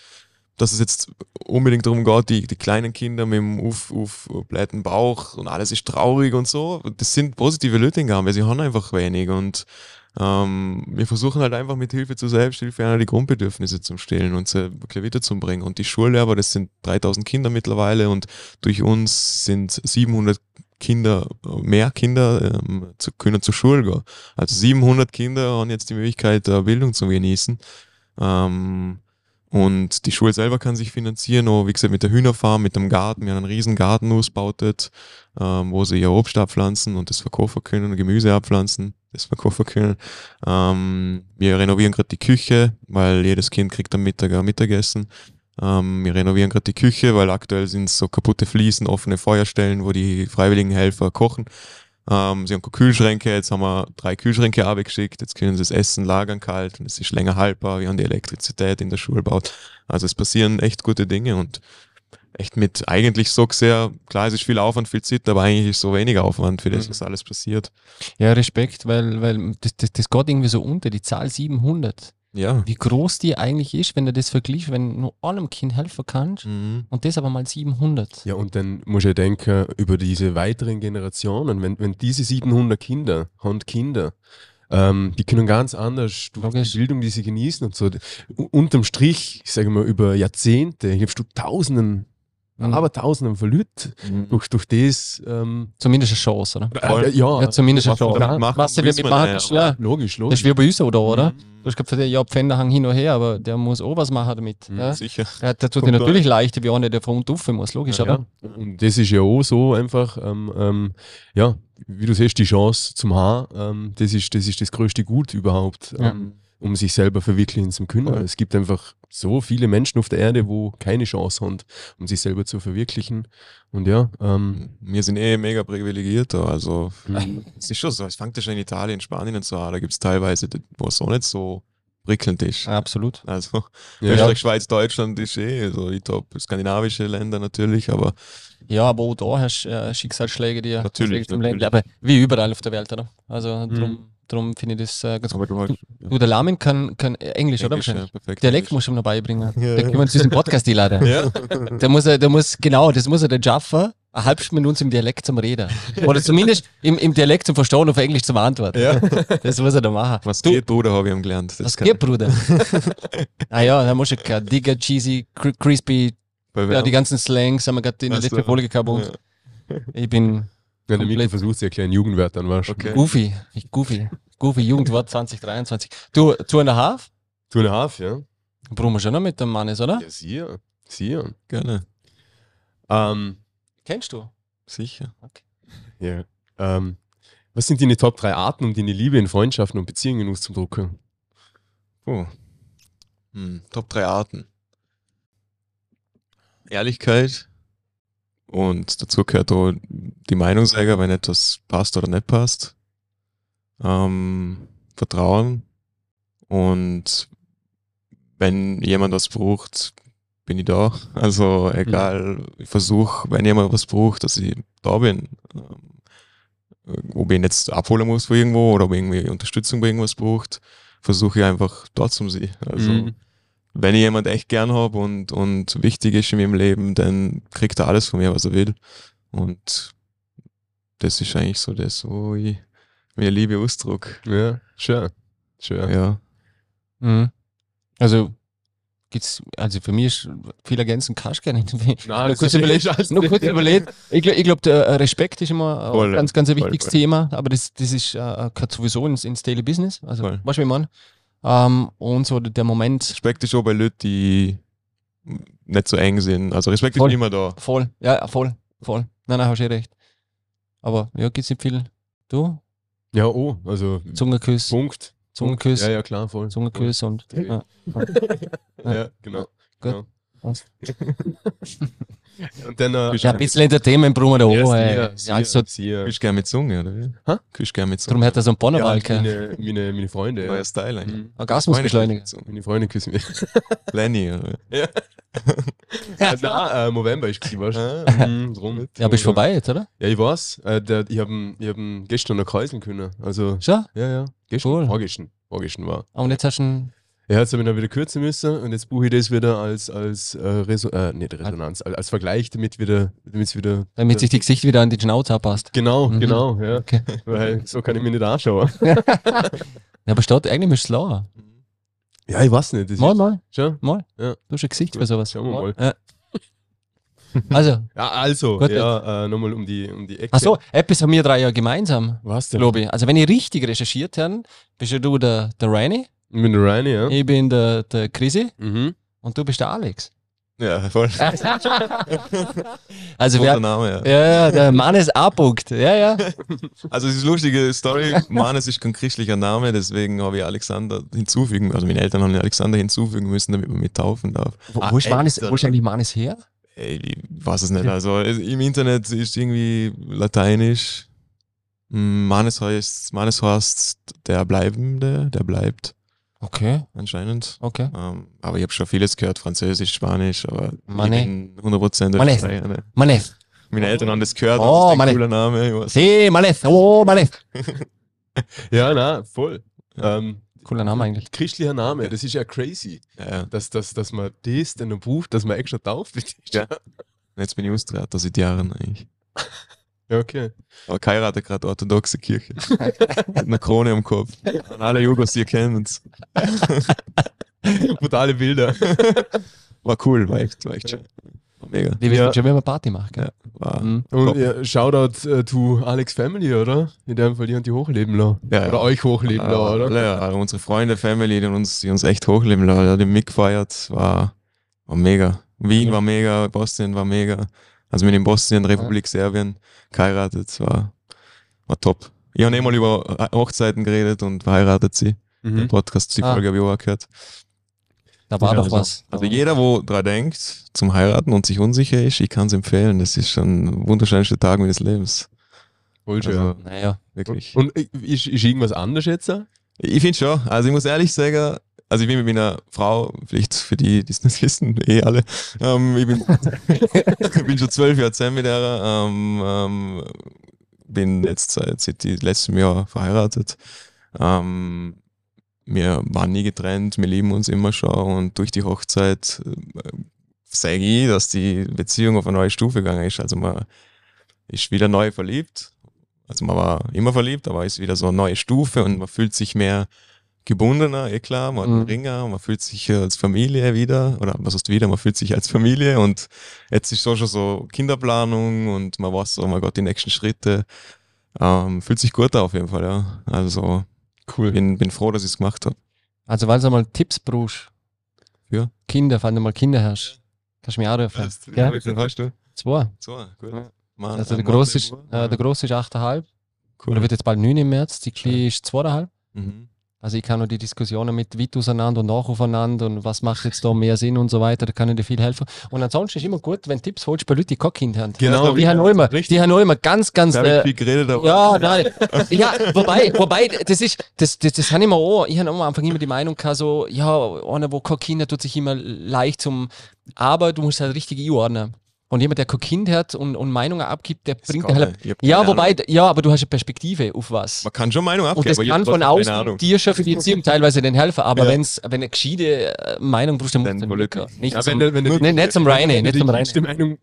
dass es jetzt unbedingt darum geht, die, die kleinen Kinder mit dem auf, aufblähten Bauch und alles ist traurig und so. Das sind positive Leute in Gambia, sie haben einfach wenig und ähm, wir versuchen halt einfach mit Hilfe zur Selbsthilfe einer die Grundbedürfnisse zu stillen und sie wirklich weiterzubringen. Und die Schullehrer, das sind 3000 Kinder mittlerweile und durch uns sind 700 Kinder, mehr Kinder ähm, zu, können zur Schule gehen. Also 700 Kinder haben jetzt die Möglichkeit, äh, Bildung zu genießen. Ähm, und die Schule selber kann sich finanzieren, auch wie gesagt mit der Hühnerfarm, mit dem Garten. Wir haben einen riesen Garten ausgebautet, ähm, wo sie ihr Obst abpflanzen und das verkaufen können, Gemüse abpflanzen, das verkaufen können. Ähm, wir renovieren gerade die Küche, weil jedes Kind kriegt am Mittag ein Mittagessen. Ähm, wir renovieren gerade die Küche, weil aktuell sind so kaputte Fliesen, offene Feuerstellen, wo die freiwilligen Helfer kochen. Ähm, sie haben Kühlschränke, jetzt haben wir drei Kühlschränke abgeschickt, jetzt können sie das Essen lagern kalt und es ist länger haltbar, wir haben die Elektrizität in der Schule gebaut. Also es passieren echt gute Dinge und echt mit eigentlich so sehr, klar, es ist viel Aufwand, viel Zeit, aber eigentlich ist so wenig Aufwand für das, Mhm. was alles passiert. Ja, Respekt, weil, weil das, das, das geht irgendwie so unter, die Zahl 700. Ja. Wie groß die eigentlich ist, wenn du das vergleichst, wenn du nur einem Kind helfen kannst Mhm. und das aber mal 700. Ja, und dann muss ich denken, über diese weiteren Generationen, wenn, wenn diese 700 Kinder, haben Kinder, ähm, die können ganz anders Logisch. die Bildung, die sie genießen und so. U- Unterm Strich, ich sage mal, über Jahrzehnte hilfst du Tausenden, Mhm. aber Tausenden von Leuten Mhm. durch, durch das. Ähm, Zumindest eine Chance, oder? Äh, ja, Ja, zumindest eine Chance. machen, Was wir machen, nicht, ist, ja, logisch, das ist logisch. wie bei uns, oder? oder? Mhm. Du hast gesagt, für den, ja, Pfänder hängen hin und her, aber der muss auch was machen damit. Mhm, Ja? Sicher. Ja, der tut dir natürlich leichter, wie einer, der von unten rauf muss, logisch, Ja, aber. und das ist ja auch so einfach, ähm, ähm, ja, wie du siehst, die Chance zum Haar, ähm, das, ist, das ist das größte Gut überhaupt, Ja. Um sich selber verwirklichen zu können. Voll. Es gibt einfach so viele Menschen auf der Erde, wo keine Chance haben, um sich selber zu verwirklichen. Und ja, ähm, Wir sind eh mega privilegiert da. Also Mhm. es ist schon so, es fängt ja schon in Italien, Spanien und so an. Da gibt es teilweise, wo es auch nicht so prickelnd ist. Absolut. Also ja, Österreich, Schweiz, Deutschland ist eh so die top skandinavische Länder natürlich, aber Ja, aber auch da hast du äh, Schicksalsschläge, die Natürlich, natürlich. Leben. Aber wie überall auf der Welt, oder? Also Mhm. drum, drum finde ich das äh, ganz gut. du hast Du, der Lamin kann, kann Englisch, oder? Englisch, ja, Wahrscheinlich. perfekt. Dialekt musst du ihm noch beibringen. Ja, Da ja. können wir uns diesen Podcast einladen. Ja. Der muss, er- der muss, genau, das muss er der Jaffa eine halbe Stunde mit uns im Dialekt zum Reden. Oder zumindest im, im Dialekt zum Verstehen, auf Englisch zum Antworten. ja. Das muss er da machen. Was du, geht, Bruder, habe ich ihm gelernt. Das was geht, Bruder? ah ja, da musst du kein Digger, Cheesy, cr- Crispy, ja, die ganzen Slangs haben wir gerade in der letzten. Folge gehabt. Ja. Ich bin ja, der Mikro komplett- versucht es ja kleinen Jugendwörtern, weißt du. Okay. goofy. Goofy. Goofy Jugendwort 2023. Du, two and a half? Two and a half, ja. Brauchen wir schon noch mit dem Mannes, oder? Ja, sicher. Sicher. Gerne. Ähm, Kennst du? Sicher. ja. Ähm, was sind deine Top 3 Arten, um deine Liebe in Freundschaften und Beziehungen auszudrücken? Oh. Hm. Top 3 Arten. Ehrlichkeit, Und dazu gehört auch die Meinungssäger, wenn etwas passt oder nicht passt. Ähm, Vertrauen. Und wenn jemand was braucht, bin ich da. Also egal, ich versuche, wenn jemand was braucht, dass ich da bin. Ähm, ob ich ihn jetzt abholen muss von irgendwo oder ob ich irgendwie Unterstützung bei irgendwas braucht, versuche ich einfach dort zu sein. Also Mhm. Wenn ich jemand echt gern habe und, und wichtig ist in meinem Leben, dann kriegt er alles von mir, was er will. Und das ist eigentlich so das, wo ich mir Liebe ausdruck. Ja, schön. Schön. Ja. Mhm. Also gibt's, also für mich ist viel ergänzen kannst du gar nicht. Nein, nur kurz überlegt, nur kurz überlegt. Ich, glaub- ich glaube, der äh, Respekt ist immer Voll, ein ganz, ganz ein voll, wichtiges voll. Thema, aber das, das ist, äh, gehört sowieso ins, ins Daily Business. Also, weißt du, wie ich meine? Ähm, und so der Moment, Respekt ist auch bei Leuten, die nicht so eng sind. Also Respekt Voll. ist immer da. voll, ja, voll, voll. Nein, nein, hast du eh recht. Aber ja, gibt's nicht viel. Du? Ja, oh, also Zungenkuss, Punkt. Zungenkuss, Ja, ja, klar, voll. Zungenkuss und. Ja. Ja, genau. Gut. genau. Und dann äh, Ja, ein bisschen Entertainment brauchen wir da ja, ey. ja, Ja, also, ja. Küsst gerne mit Zunge, oder wie? Hä? Küsst gerne mit Zunge. darum hat er so einen Ja, Bonnerbalken. meine, meine, meine Freunde. Ja. Neuer Style eigentlich. Mhm. Orgasmusbeschleuniger. Meine Freunde küssen mich. Lenny, oder wie? Nein, äh, November ist gewesen, weißt Ah. du? Mhm, drum. Ja, bist vorbei jetzt, oder? Ja, ich weiß. Äh, der, ich habe ich hab gestern noch kreiseln können. Also, Schon? ja, ja. Gestern. Cool. Vorgestern. Vorgestern war. Und jetzt hast du einen. Ja, jetzt habe ich dann wieder kürzen müssen und jetzt buche ich das wieder als, als äh, Reso äh, nicht Resonanz, als, als Vergleich, damit wieder, damit's wieder. Damit sich die Gesicht wieder an die Schnauze anpasst. Genau, Mhm. genau, ja. Okay. Weil so kann ich mich nicht anschauen. Ja, aber statt eigentlich müsstest du lauer. Ja, ich weiß nicht. Das Mal, ist, mal, Schon? mal. Ja. Du hast ein Gesicht Gut, für sowas. schauen wir mal. Ja. Also, Ja, also, Gut, ja, äh, nochmal um die, um die Ecke. achso, etwas haben wir drei ja gemeinsam, Was denn? glaube ich. Also, wenn ich richtig recherchiert habe, bist ja du der, der Rainy, Ich bin der Rainy, ja. ich bin der, der Chrissy Mhm. und du bist der Alex. Ja, voll. Also, wer. Name, ja. Ja, ja, der Mann ist abbuckt. Ja, ja. Also es ist eine lustige Story. Manes ist kein christlicher Name, deswegen habe ich Alexander hinzufügen, also meine Eltern haben Alexander hinzufügen müssen, damit man mich taufen darf. Wo, Ah, wo, ist Manes, wo ist eigentlich Manes her? Ey, ich weiß es nicht. Also im Internet ist irgendwie lateinisch. Mm, Manes heißt, Manes heißt der Bleibende, der bleibt Okay, anscheinend. okay. Ähm, aber ich habe schon vieles gehört, Französisch, Spanisch, aber ich bin 100% Mane. Österreicher, ne? Manef. Meine Eltern haben das gehört, Oh, das ist ein cooler Name. Si, Manef. Oh, Manef. Ja, na, voll. Ähm, Cooler Name eigentlich. christlicher Name, das ist ja crazy, Ja, ja. dass, dass, dass man das in einem Buch, dass man extra tauft. Das Ja. Jetzt bin ich Austritter seit Jahren eigentlich. Ja, okay. Aber geheiratet gerade orthodoxe Kirche. Mit einer Krone am Kopf. An alle Jugos, die ihr kennt. Brutale Bilder. War cool, war echt, war echt schön. War mega. Die wissen Ja. schon, wenn man Party macht. Gell? Ja, war Mhm. Und ja, Shoutout äh, to Alex Family, oder? In dem Fall, die haben die hochleben lassen. Ja, ja. Oder euch hochleben lassen, oder? alle, ja, unsere Freunde, Family, die uns, die uns echt hochleben lassen, die haben mitgefeiert, war, war mega. Wien Ja. war mega, Bosnien war mega. Also mit in Bosnien, Republik Serbien, geheiratet, war, war top. Ich habe einmal über Hochzeiten geredet und verheiratet sie. Mhm. Den Podcast, die Ah. Folge habe ich auch gehört. Da war Ja, doch also, was. Also jeder, wo dran denkt, zum Heiraten und sich unsicher ist, ich kann es empfehlen. Das ist schon ein wunderschönster Tag meines Lebens. Voll schön. Also Naja. wirklich. Und äh, ist, ist irgendwas anders jetzt? Ich finde schon. Also ich muss ehrlich sagen, also ich bin mit meiner Frau, vielleicht für die, die es nicht wissen, eh alle, ähm, ich, bin, ich bin schon zwölf Jahre zusammen mit der, ähm, ähm, bin jetzt seit, seit die letzten Jahr verheiratet. Ähm, wir waren nie getrennt, wir lieben uns immer schon und durch die Hochzeit äh, sage ich, dass die Beziehung auf eine neue Stufe gegangen ist. Also man ist wieder neu verliebt. Also man war immer verliebt, aber ist wieder so eine neue Stufe und man fühlt sich mehr gebundener, eh klar, man hat einen Mhm. Ringer, man fühlt sich als Familie wieder, oder was heißt wieder, man fühlt sich als Familie und jetzt ist so schon so Kinderplanung und man weiß so, oh mein Gott, die nächsten Schritte. Ähm, fühlt sich gut an auf jeden Fall, ja. Also Cool. bin, bin froh, dass ich es gemacht habe. Also, wenn du mal Tipps brauchst. Für? Kinder, wenn du mal Kinder hast. Kannst du mich anrufen. Ja. Wie viel hast du? Zwei. So, gut. Ja. Mann, Also, der Mann, Große ist, äh, der Große ist 8,5. cool. Oder wird jetzt bald 9 im März. Die Kleine ist 2,5. Mhm. Also ich kann nur die Diskussionen mit weit auseinander und nach aufeinander und was macht jetzt da mehr Sinn und so weiter, da kann ich dir viel helfen. Und ansonsten ist immer gut, wenn Tipps holst bei Leuten, die kein Kind haben. Genau. Die haben auch immer, die haben immer ganz, ganz... Da Äh, viel geredet, aber ja, nein. Ja, wobei, wobei, das ist, das, das, das habe ich mir auch, ich habe am Anfang immer die Meinung gehabt, so, ja, einer, wo kein Kind hat, tut sich immer leicht zum, aber du musst halt richtig einordnen. Und jemand, der kein Kind hat und, und Meinungen abgibt, der bringt kann halt. Ich ja, Ahnung. wobei, ja, aber du hast eine Perspektive auf was. man kann schon Meinung Und abgeben, das aber ich kann von außen Ahnung. dir schon für die Erziehung teilweise dann helfen, aber Ja. wenn's, wenn eine gescheite äh, Meinung brauchst, dann musst du Nicht, wirklich. nicht, Ja, zum, wenn wenn du- nicht, nicht zum Reine, Wenn nicht du zum die Reine.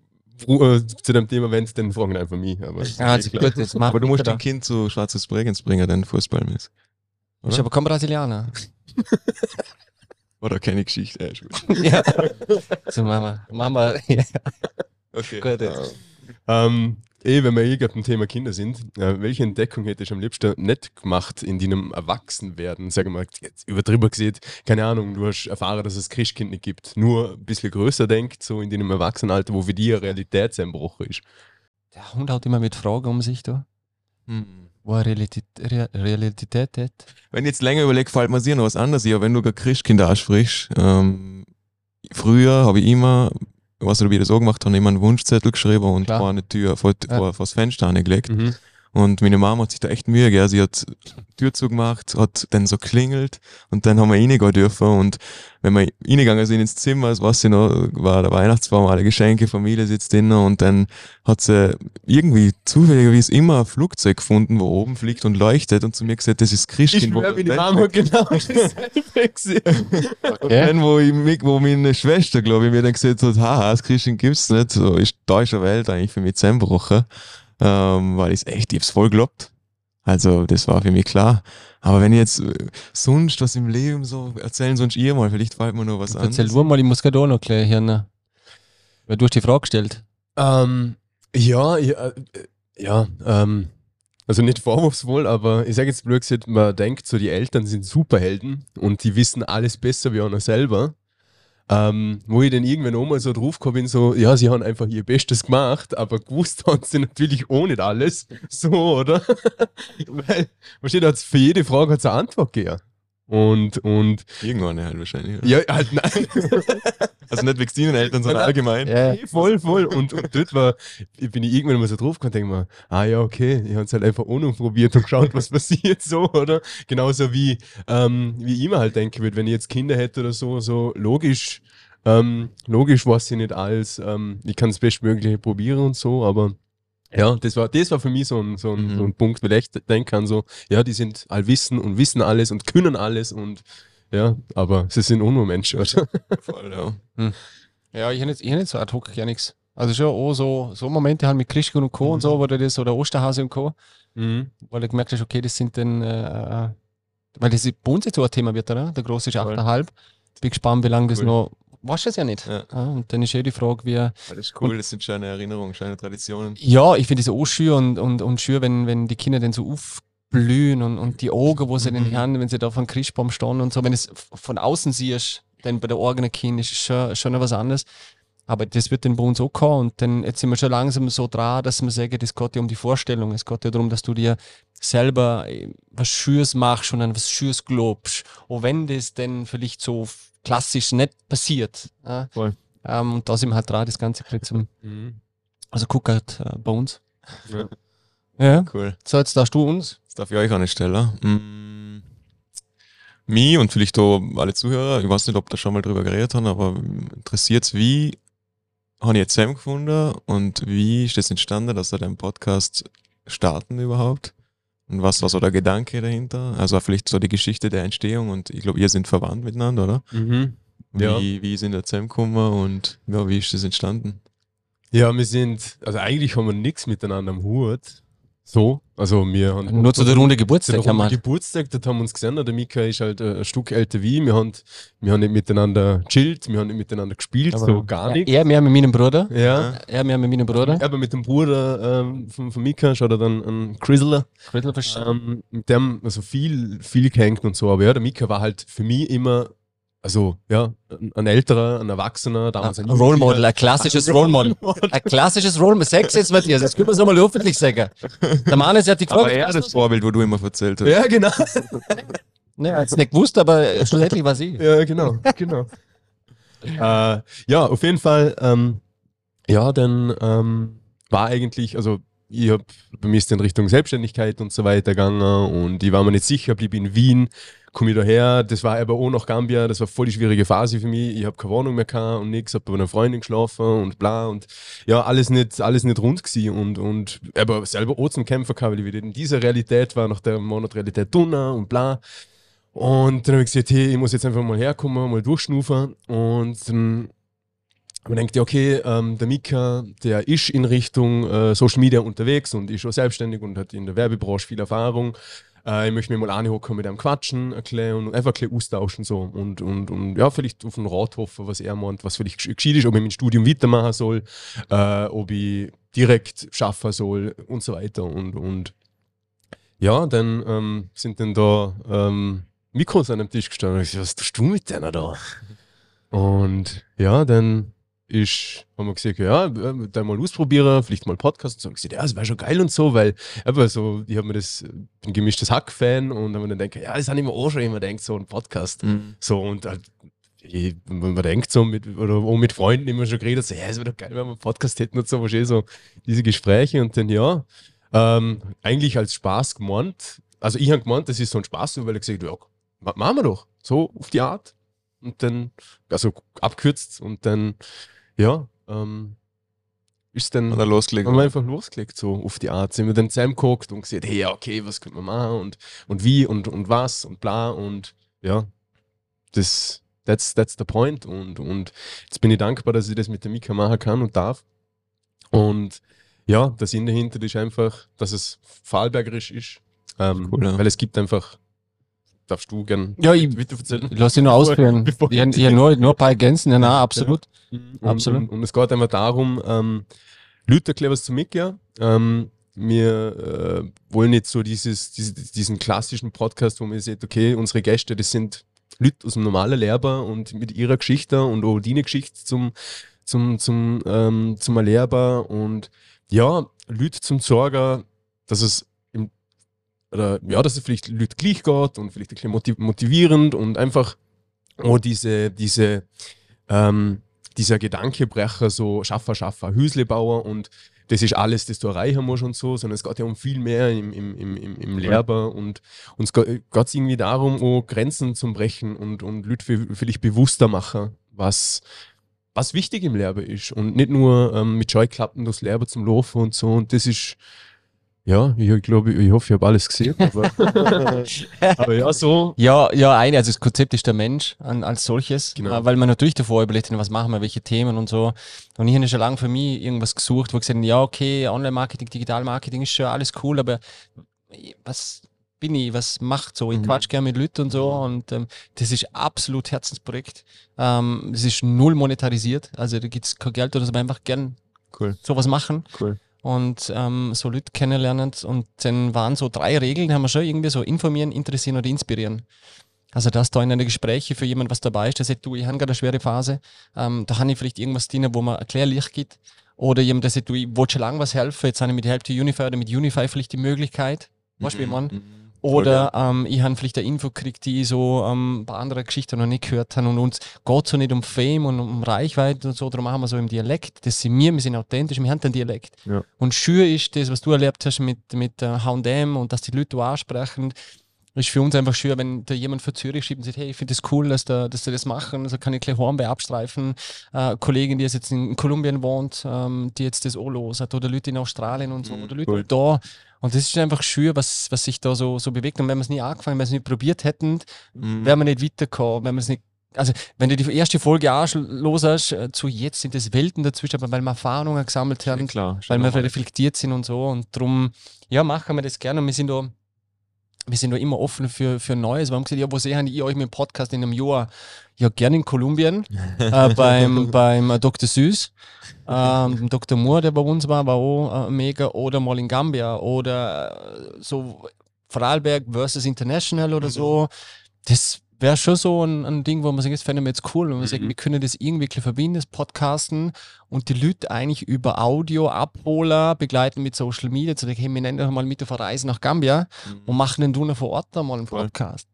äh, zu dem Thema wenn's, dann fragen einfach mich. Aber Ja, also gut, das macht Aber du musst dein Kind zu Schwarzes Bregenz bringen, dann Fußballmäßig. Ist aber kein Brasilianer. Oder keine Geschichte. Ja, ist gut. ja. So, Mama. Mama. Ja. Okay. Gut, jetzt. Ähm, eh, wenn wir eh gerade beim Thema Kinder sind, äh, welche Entdeckung hättest du am liebsten nicht gemacht in deinem Erwachsenwerden? Sag mal, jetzt übertrieben gesehen, keine Ahnung, du hast erfahren, dass es Christkind nicht gibt. Nur ein bisschen größer denkt, so in deinem Erwachsenenalter, wo für dich eine Realitätseinbruch ist. Der Hund haut immer mit Fragen um sich da. Hm. Wo er Realität, Re Realität hat. Wenn ich jetzt länger überlege, fällt mir sicher noch was anderes. Ja, wenn du gerade Christkinder ansprichst, ähm, früher habe ich immer, was ich wieder so gemacht habe, immer einen Wunschzettel geschrieben und Klar. vor eine Tür, vor, Ja. vor, vor das Fenster angelegt. Mhm. Und meine Mama hat sich da echt Mühe gegeben. Sie hat die Tür zugemacht, hat dann so klingelt und dann haben wir reingehen dürfen. Und wenn wir reingegangen sind ins Zimmer, das weiß ich noch, war der Weihnachtsbaum, alle Geschenke, Familie sitzt drinnen und dann hat sie irgendwie zufälligerweise immer ein Flugzeug gefunden, wo oben fliegt und leuchtet und zu mir gesagt, das ist Ich Christkind. wo- schwör, meine Mama hat genau gesehen. und dann, wo, ich, wo meine Schwester, glaube ich, mir dann gesagt hat, haha, das Christkind gibt's nicht, so ist da ist eine Welt eigentlich für mich zusammengebrochen, ähm, weil ich echt, ich hab's voll geglaubt. Also, das war für mich klar. Aber wenn ich jetzt äh, sonst was im Leben so erzählen, sonst ihr mal, vielleicht fällt mir noch was Erzähl anderes. du mal, ich muss gerade auch noch gleich hören. Weil du hast die Frage gestellt. Ähm, ja, ja, äh, ja, ähm, also nicht vorwurfsvoll, aber ich sage jetzt blöd gesagt, man denkt so, die Eltern sind Superhelden und die wissen alles besser wie einer selber. Ähm, wo ich dann irgendwann auch mal so drauf gekommen bin, so, ja, sie haben einfach ihr Bestes gemacht, aber gewusst haben sie natürlich auch nicht alles. So, oder? Weil, versteht, hat's für jede Frage hat's eine Antwort gegeben. Und, und, Irgendwann halt wahrscheinlich. ja, halt, nein. Also nicht wegen deinen Eltern, sondern allgemein. Ja. Nee, voll, voll. Und, und dort war, ich bin ich irgendwann mal so drauf gekommen denke mir, ah ja, okay, ich habe es halt einfach ohne probiert und geschaut, was passiert so, oder? Genauso wie, ähm, wie ich mir halt denken würde, wenn ich jetzt Kinder hätte oder so, so logisch, ähm, logisch weiß ich nicht alles, ähm, ich kann das Bestmögliche probieren und so, aber ja, das war, das war für mich so ein, so ein, Mhm. so ein Punkt, weil ich denken kann, so, ja, die sind allwissen und wissen alles und können alles und ja, aber sie sind auch nur Menschen, oder? Voll, ja. Ja, ich habe ich hab nicht so ad hoc gar nichts. Also schon auch so, so Momente halt mit Christkind und Co. und so, wo du das, oder Osterhase und Co., Mhm. weil du gemerkt hast, okay, das sind dann, äh, äh, weil das bei uns jetzt so ein Thema wird, oder? Der große ist Voll. 8,5. Bin gespannt, wie lange das Cool. noch, weißt du das ja nicht. Ja. und dann ist eh die Frage, wie, Das ist cool, das sind schöne Erinnerungen, schöne Traditionen. Ja, ich finde es auch schön und, und, und schön, wenn, wenn die Kinder dann so aufblühen und, und die Augen, wo sie Mhm. dann haben, wenn sie da vor dem Christbaum stehen und so, wenn es von außen siehst, dann bei der eigenen Kind ist es schon, schon was anderes. Aber das wird dann bei uns auch kommen und dann jetzt sind wir schon langsam so dran, dass wir sagen, es geht ja um die Vorstellung. Es geht ja darum, dass du dir selber äh, was Schönes machst und an was Schönes glaubst. Auch wenn das dann vielleicht so klassisch nicht passiert. Ja? Voll. Ähm, und da sind wir halt dran, das Ganze zum, Mhm. also guck halt äh, bei uns. Ja. Ja. Cool. So, jetzt darfst du uns. Jetzt darf ich euch eine stellen. Mm, mich und vielleicht auch alle Zuhörer, ich weiß nicht, ob da schon mal drüber geredet haben, aber interessiert wie habe ich jetzt zusammengefunden und wie ist das entstanden, dass wir den Podcast starten überhaupt? Und was war so der Gedanke dahinter? Also vielleicht so die Geschichte der Entstehung und ich glaube, ihr sind verwandt miteinander, oder? Mhm. Wie, Ja. wie sind da zusammengekommen und ja, wie ist das entstanden? Ja, wir sind, also eigentlich haben wir nichts miteinander am Hut. So, also wir haben Nur zu der Runde Geburtstag haben wir. Geburtstag, dort haben wir uns gesehen. Der Mika ist halt äh, ein Stück älter wie ich. Wir haben, wir haben nicht miteinander chillt, wir haben nicht miteinander gespielt, so gar nicht. Er mehr mit meinem Bruder. Ja. Er mehr mit meinem Bruder. Aber mit dem Bruder ähm, von, von Mika schaut er dann an Chrysler. Ähm, mit dem also viel, viel gehängt und so. Aber ja, der Mika war halt für mich immer, also ja, ein, ein älterer, ein Erwachsener, damals ein Ein Role Model, ein klassisches Role Model. Ein klassisches Role Model. Sechs jetzt, Matthias, das können wir so mal öffentlich sagen. Der Mann ist ja die Aber gefragt. er das Vorbild, wo du immer erzählt hast. Ja, genau. Er hat es nicht gewusst, aber schlussendlich war sie. Ja, genau, genau. äh, ja, auf jeden Fall, ähm, ja, dann ähm, war eigentlich, also ich habe bei mir ist in Richtung Selbstständigkeit und so weiter gegangen und ich war mir nicht sicher, blieb in Wien, komme ich daher, das war aber auch nach Gambia, das war voll die schwierige Phase für mich, ich habe keine Wohnung mehr gehabt und nichts, habe bei einer Freundin geschlafen und bla. Und ja, alles nicht, alles nicht rund gewesen und, und aber selber auch zum Kämpfer gehabt, weil ich wieder in dieser Realität war, nach der Monat Realität Donner und bla. Und dann habe ich gesagt, hey, ich muss jetzt einfach mal herkommen, mal durchschnufen und dann man denkt ja, okay, ähm, der Mika, der ist in Richtung äh, Social Media unterwegs und ist schon selbstständig und hat in der Werbebranche viel Erfahrung. Äh, ich möchte mir mal anhocken mit einem Quatschen erklären und einfach ein bisschen austauschen so. Und, und, und ja, vielleicht auf einen Rat hoffen, was er meint, was vielleicht geschieht ist, ob ich mein Studium weitermachen soll, äh, ob ich direkt schaffen soll und so weiter. Und, und ja, dann ähm, sind dann da ähm, Mikros an dem Tisch gestanden. Und ich so, was tust du mit denen da? Und ja, dann ist, haben wir gesagt, ja, da mal ausprobieren, vielleicht mal Podcast und so. Und gesagt, ja, das wäre schon geil und so, weil einfach so, ich habe mir das, bin gemischtes Hack-Fan und dann denke ja, das habe ich mir auch schon immer denkt, so ein Podcast. Mhm. So und halt, ich, wenn man denkt so mit, oder auch mit Freunden immer schon geredet, so, ja, es wäre doch geil, wenn wir einen Podcast hätten und so, wahrscheinlich so diese Gespräche und dann, ja, ähm, eigentlich als Spaß gemeint. Also ich habe gemeint, das ist so ein Spaß, weil ich gesagt habe, ja, machen wir doch, so auf die Art. Und dann, also abkürzt und dann ja, ähm, ist dann Hat er losgelegt. haben wir einfach losgelegt, so auf die Art. Sind wir dann zusammengeguckt und gesagt, hey, okay, was können wir machen und, und wie und, und was und bla und ja, das, that's, that's the point. Und, und jetzt bin ich dankbar, dass ich das mit der Mika machen kann und darf. Und ja, der Sinn dahinter ist einfach, dass es Vorarlbergerisch ist. Ähm, Cool, ja. Weil es gibt einfach, darfst du gern Ja, ich weiter erzählen? lass dich nur ausführen. bevor- Ich, ich, nur, nur ein paar Ergänzen, ja, na, absolut. Und, Absolut. Und, und es geht einfach darum, ähm, Leute erklären was zu Mikia. Ähm, wir äh, wollen nicht so dieses, diese, diesen klassischen Podcast, wo man sieht, okay, unsere Gäste, das sind Leute aus dem normalen Lehrbar und mit ihrer Geschichte und auch deine Geschichte zum, zum, zum, ähm, zum Lehrbar und ja, Leute zum Sorgen, dass es oder ja, dass es vielleicht Leute gleich geht und vielleicht ein bisschen motiv motivierend und einfach auch diese, diese ähm, dieser Gedankebrecher, so Schaffer, Schaffer, Hüslebauer und das ist alles, das du erreichen musst und so, sondern es geht ja um viel mehr im, im, im, im, im Lehrbar und uns geht es irgendwie darum, auch Grenzen zu brechen und, und Leute vielleicht bewusster machen, was, was wichtig im Lehrbar ist und nicht nur ähm, mit Scheuklappen durchs Lehrbar zum Laufen und so und das ist ja, ich glaube, ich hoffe, ich habe alles gesehen, aber, aber ja, so Ja, ja, eine, also das Konzept ist der Mensch an, als solches, Genau. äh, weil man natürlich davor überlegt, was machen wir, welche Themen und so. Und ich habe schon lange für mich irgendwas gesucht, wo ich gesagt habe, ja, okay, Online-Marketing, Digital-Marketing ist schon alles cool, aber was bin ich, was macht so? Ich Mhm. quatsch gerne mit Leuten und so und ähm, das ist absolut Herzensprojekt. Ähm, es ist null monetarisiert, also da gibt es kein Geld oder so, aber einfach gern Cool. sowas machen Cool. Und ähm, so Leute kennenlernen. Und dann waren so drei Regeln, haben wir schon irgendwie so informieren, interessieren oder inspirieren. Also, dass da in einer Gespräche für jemand was dabei ist, der sagt, du, ich habe gerade eine schwere Phase, ähm, da habe ich vielleicht irgendwas drin, wo man Erklärlicht gibt. Oder jemand, der sagt, du, ich wollte schon lange was helfen, jetzt habe ich mit Help to Unify oder mit Unify vielleicht die Möglichkeit. Weißt du, wie ich Oder ähm, ich habe vielleicht eine Info gekriegt, die ich so ähm, ein paar andere Geschichten noch nicht gehört habe. Und uns geht so nicht um Fame und um Reichweite und so, darum machen wir so im Dialekt. Das sind wir, wir sind authentisch, wir haben den Dialekt. Ja. Und schön ist das, was du erlebt hast mit, mit äh, H&M und dass die Leute ansprechen. Ist für uns einfach schön, wenn da jemand von Zürich schreibt und sagt, hey, ich finde das cool, dass, da, dass sie das machen. Also kann ich gleich Hornberg abstreifen. Äh, Kollegin, die jetzt in Kolumbien wohnt, ähm, die jetzt das auch los hat. Oder Leute in Australien und so. Mhm, oder Leute cool. da. Und das ist einfach schön, was, was sich da so, so bewegt. Und wenn wir es nie angefangen, wenn wir es nicht probiert hätten, Mhm. wären wir nicht weitergekommen. Wenn wir es nicht also, wenn du die erste Folge auch los hast, äh, zu jetzt sind es Welten dazwischen, aber weil wir Erfahrungen gesammelt haben, klar. weil wir reflektiert sind und so. Und darum, ja, machen wir das gerne. Und wir sind da, wir sind da immer offen für, für Neues. Wir haben gesagt, ja, wo sehe ich euch mit dem Podcast in einem Jahr? Ja, gerne in Kolumbien, äh, beim, beim äh, Dr. Süß. Ähm, Dr. Moore, der bei uns war, war auch äh, mega. Oder mal in Gambia. Oder äh, so Vorarlberg versus International oder so. Das wäre schon so ein, ein Ding, wo man sagt, das fänden wir jetzt cool. Und man sagt, Mhm. wir können das irgendwie verbinden, das Podcasten und die Leute eigentlich über Audio abholen, begleiten mit Social Media, zu sagen, hey, wir nennen doch mal mit auf eine Reise nach Gambia und machen den Dunner vor Ort da mal einen Voll. Podcast.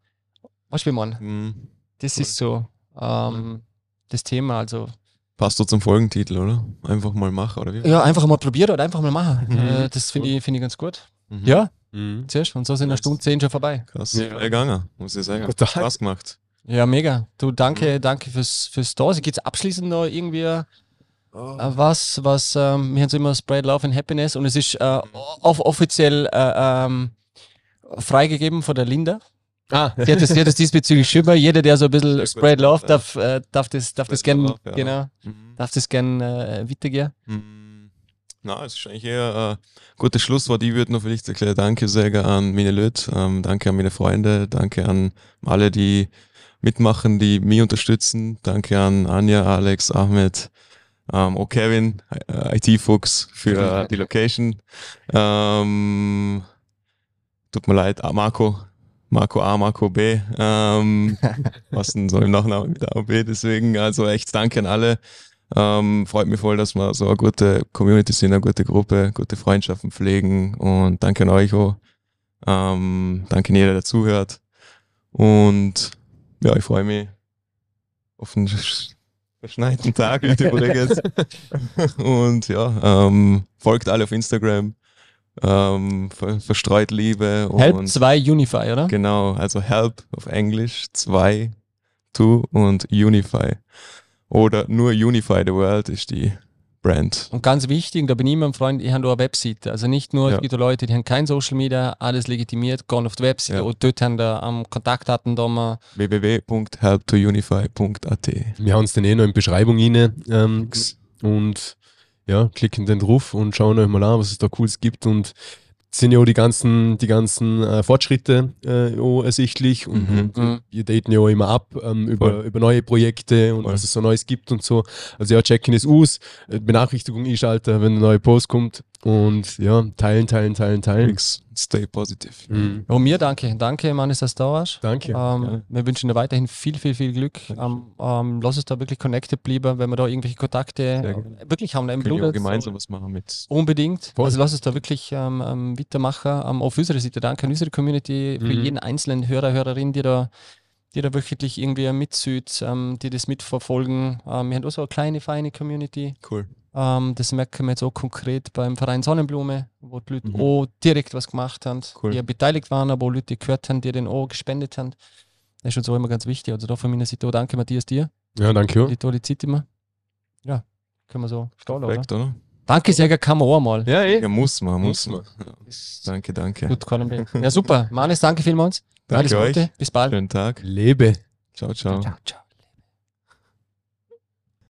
Weißt du, wie man? Mhm. Das ist so ähm, das Thema. Also, Passt so zum Folgentitel, oder? Einfach mal machen, oder wie? ja, einfach mal probieren oder einfach mal machen. Mhm. Äh, das finde ich, find ich ganz gut. Mhm. Ja, Mhm. zuerst. Und so sind eine. Stunde zehn schon vorbei. Krass. Ja. Ja. gegangen, muss ich sagen. Total. Spaß gemacht. Ja, mega. Du, Mhm. danke, danke fürs, fürs da. Gibt es abschließend noch irgendwie äh, Oh. was, was, ähm, wir haben so immer Spread Love and Happiness und es ist äh, off offiziell äh, ähm, freigegeben von der Linda. Ah, Die hat das, die hat das diesbezüglich schimmer. Jeder, der so ein bisschen. Spread Love darf, äh, darf das, darf das Spread gern, love, ja. genau, Mhm. darf das gern äh, weitergehen. Mm, Na, es ist eigentlich eher ein gutes Schlusswort. Ich würde noch vielleicht erklären, danke sagen an meine Leute, ähm, danke an meine Freunde, danke an alle, die mitmachen, die mich unterstützen. Danke an Anja, Alex, Ahmed, ähm, auch Kevin, äh, IT-Fuchs für äh, die Location. Ähm, tut mir leid, Marco, Marco A, Marco B. Ähm, was denn so im Nachnamen mit A und B. Deswegen, also echt danke an alle. Ähm, freut mich voll, dass wir so eine gute Community sind, eine gute Gruppe, gute Freundschaften pflegen und danke an euch auch. Ähm, danke an jeder, der zuhört. Und ja, ich freue mich auf einen sch- verschneiten Tag heute übrigens. und ja, ähm, folgt alle auf Instagram. Ähm, ver verstreut Liebe Help und 2 Unify, oder? Genau, also Help auf Englisch, 2, 2 und Unify. Oder nur Unify the World ist die Brand. Und ganz wichtig, da bin ich immer ein Freund, ich habe da eine Webseite. Also nicht nur, Ja. es gibt Leute, die haben kein Social Media, alles legitimiert, gehen auf die Webseite Ja. und dort haben da am Kontaktdaten da mal. www.helptounify.at. wir haben es dann eh noch in die Beschreibung rein ähm, und ja, klicken dann drauf und schauen euch mal an, was es da Cooles gibt und sind ja auch die ganzen, die ganzen äh, Fortschritte äh, ersichtlich und, Mhm. und Mhm. wir daten ja auch immer ab ähm, über, Voll. über neue Projekte und Voll. was es so Neues gibt und so. Also ja, checken es aus, äh, Benachrichtigung einschalten, wenn ein neuer Post kommt und ja, teilen, teilen, teilen, teilen. Thanks. Stay positive. Mhm. Und mir danke. Danke, Mann, dass du da warst. Danke. Ähm, gerne. wir wünschen dir weiterhin viel, viel, viel Glück. Ähm, ähm, lass uns da wirklich connected bleiben, wenn wir da irgendwelche Kontakte wirklich haben. Im Können wir gemeinsam was machen mit. Unbedingt. Voll. Also lass uns da wirklich ähm, ähm, weitermachen. Ähm, auf unserer Seite danke an unsere Community, für Mhm. jeden einzelnen Hörer, Hörerin, die da, die da wöchentlich irgendwie mitsieht, ähm, die das mitverfolgen. Ähm, wir haben auch so eine kleine, feine Community. Cool. Ähm, das merken wir jetzt auch konkret beim Verein Sonnenblume, wo die Leute Mhm. auch direkt was gemacht haben, Cool. die ja beteiligt waren, aber auch Leute die gehört haben, die den auch gespendet haben. Das ist uns auch immer ganz wichtig. Also da von meiner Seite auch danke Matthias dir Ja, danke. auch. die tolle Zeit immer. Ja, können wir so stehen lassen, oder? Oder? Danke sehr, kann man auch mal. Ja, eh. Ja, muss man, muss Muss man. Ja. Danke, danke. Gut, Colin. Ja, super. Manis, danke vielmals. Danke Alles Gute. euch. Bis bald. Schönen Tag. Lebe. Ciao, ciao. Ciao, ciao.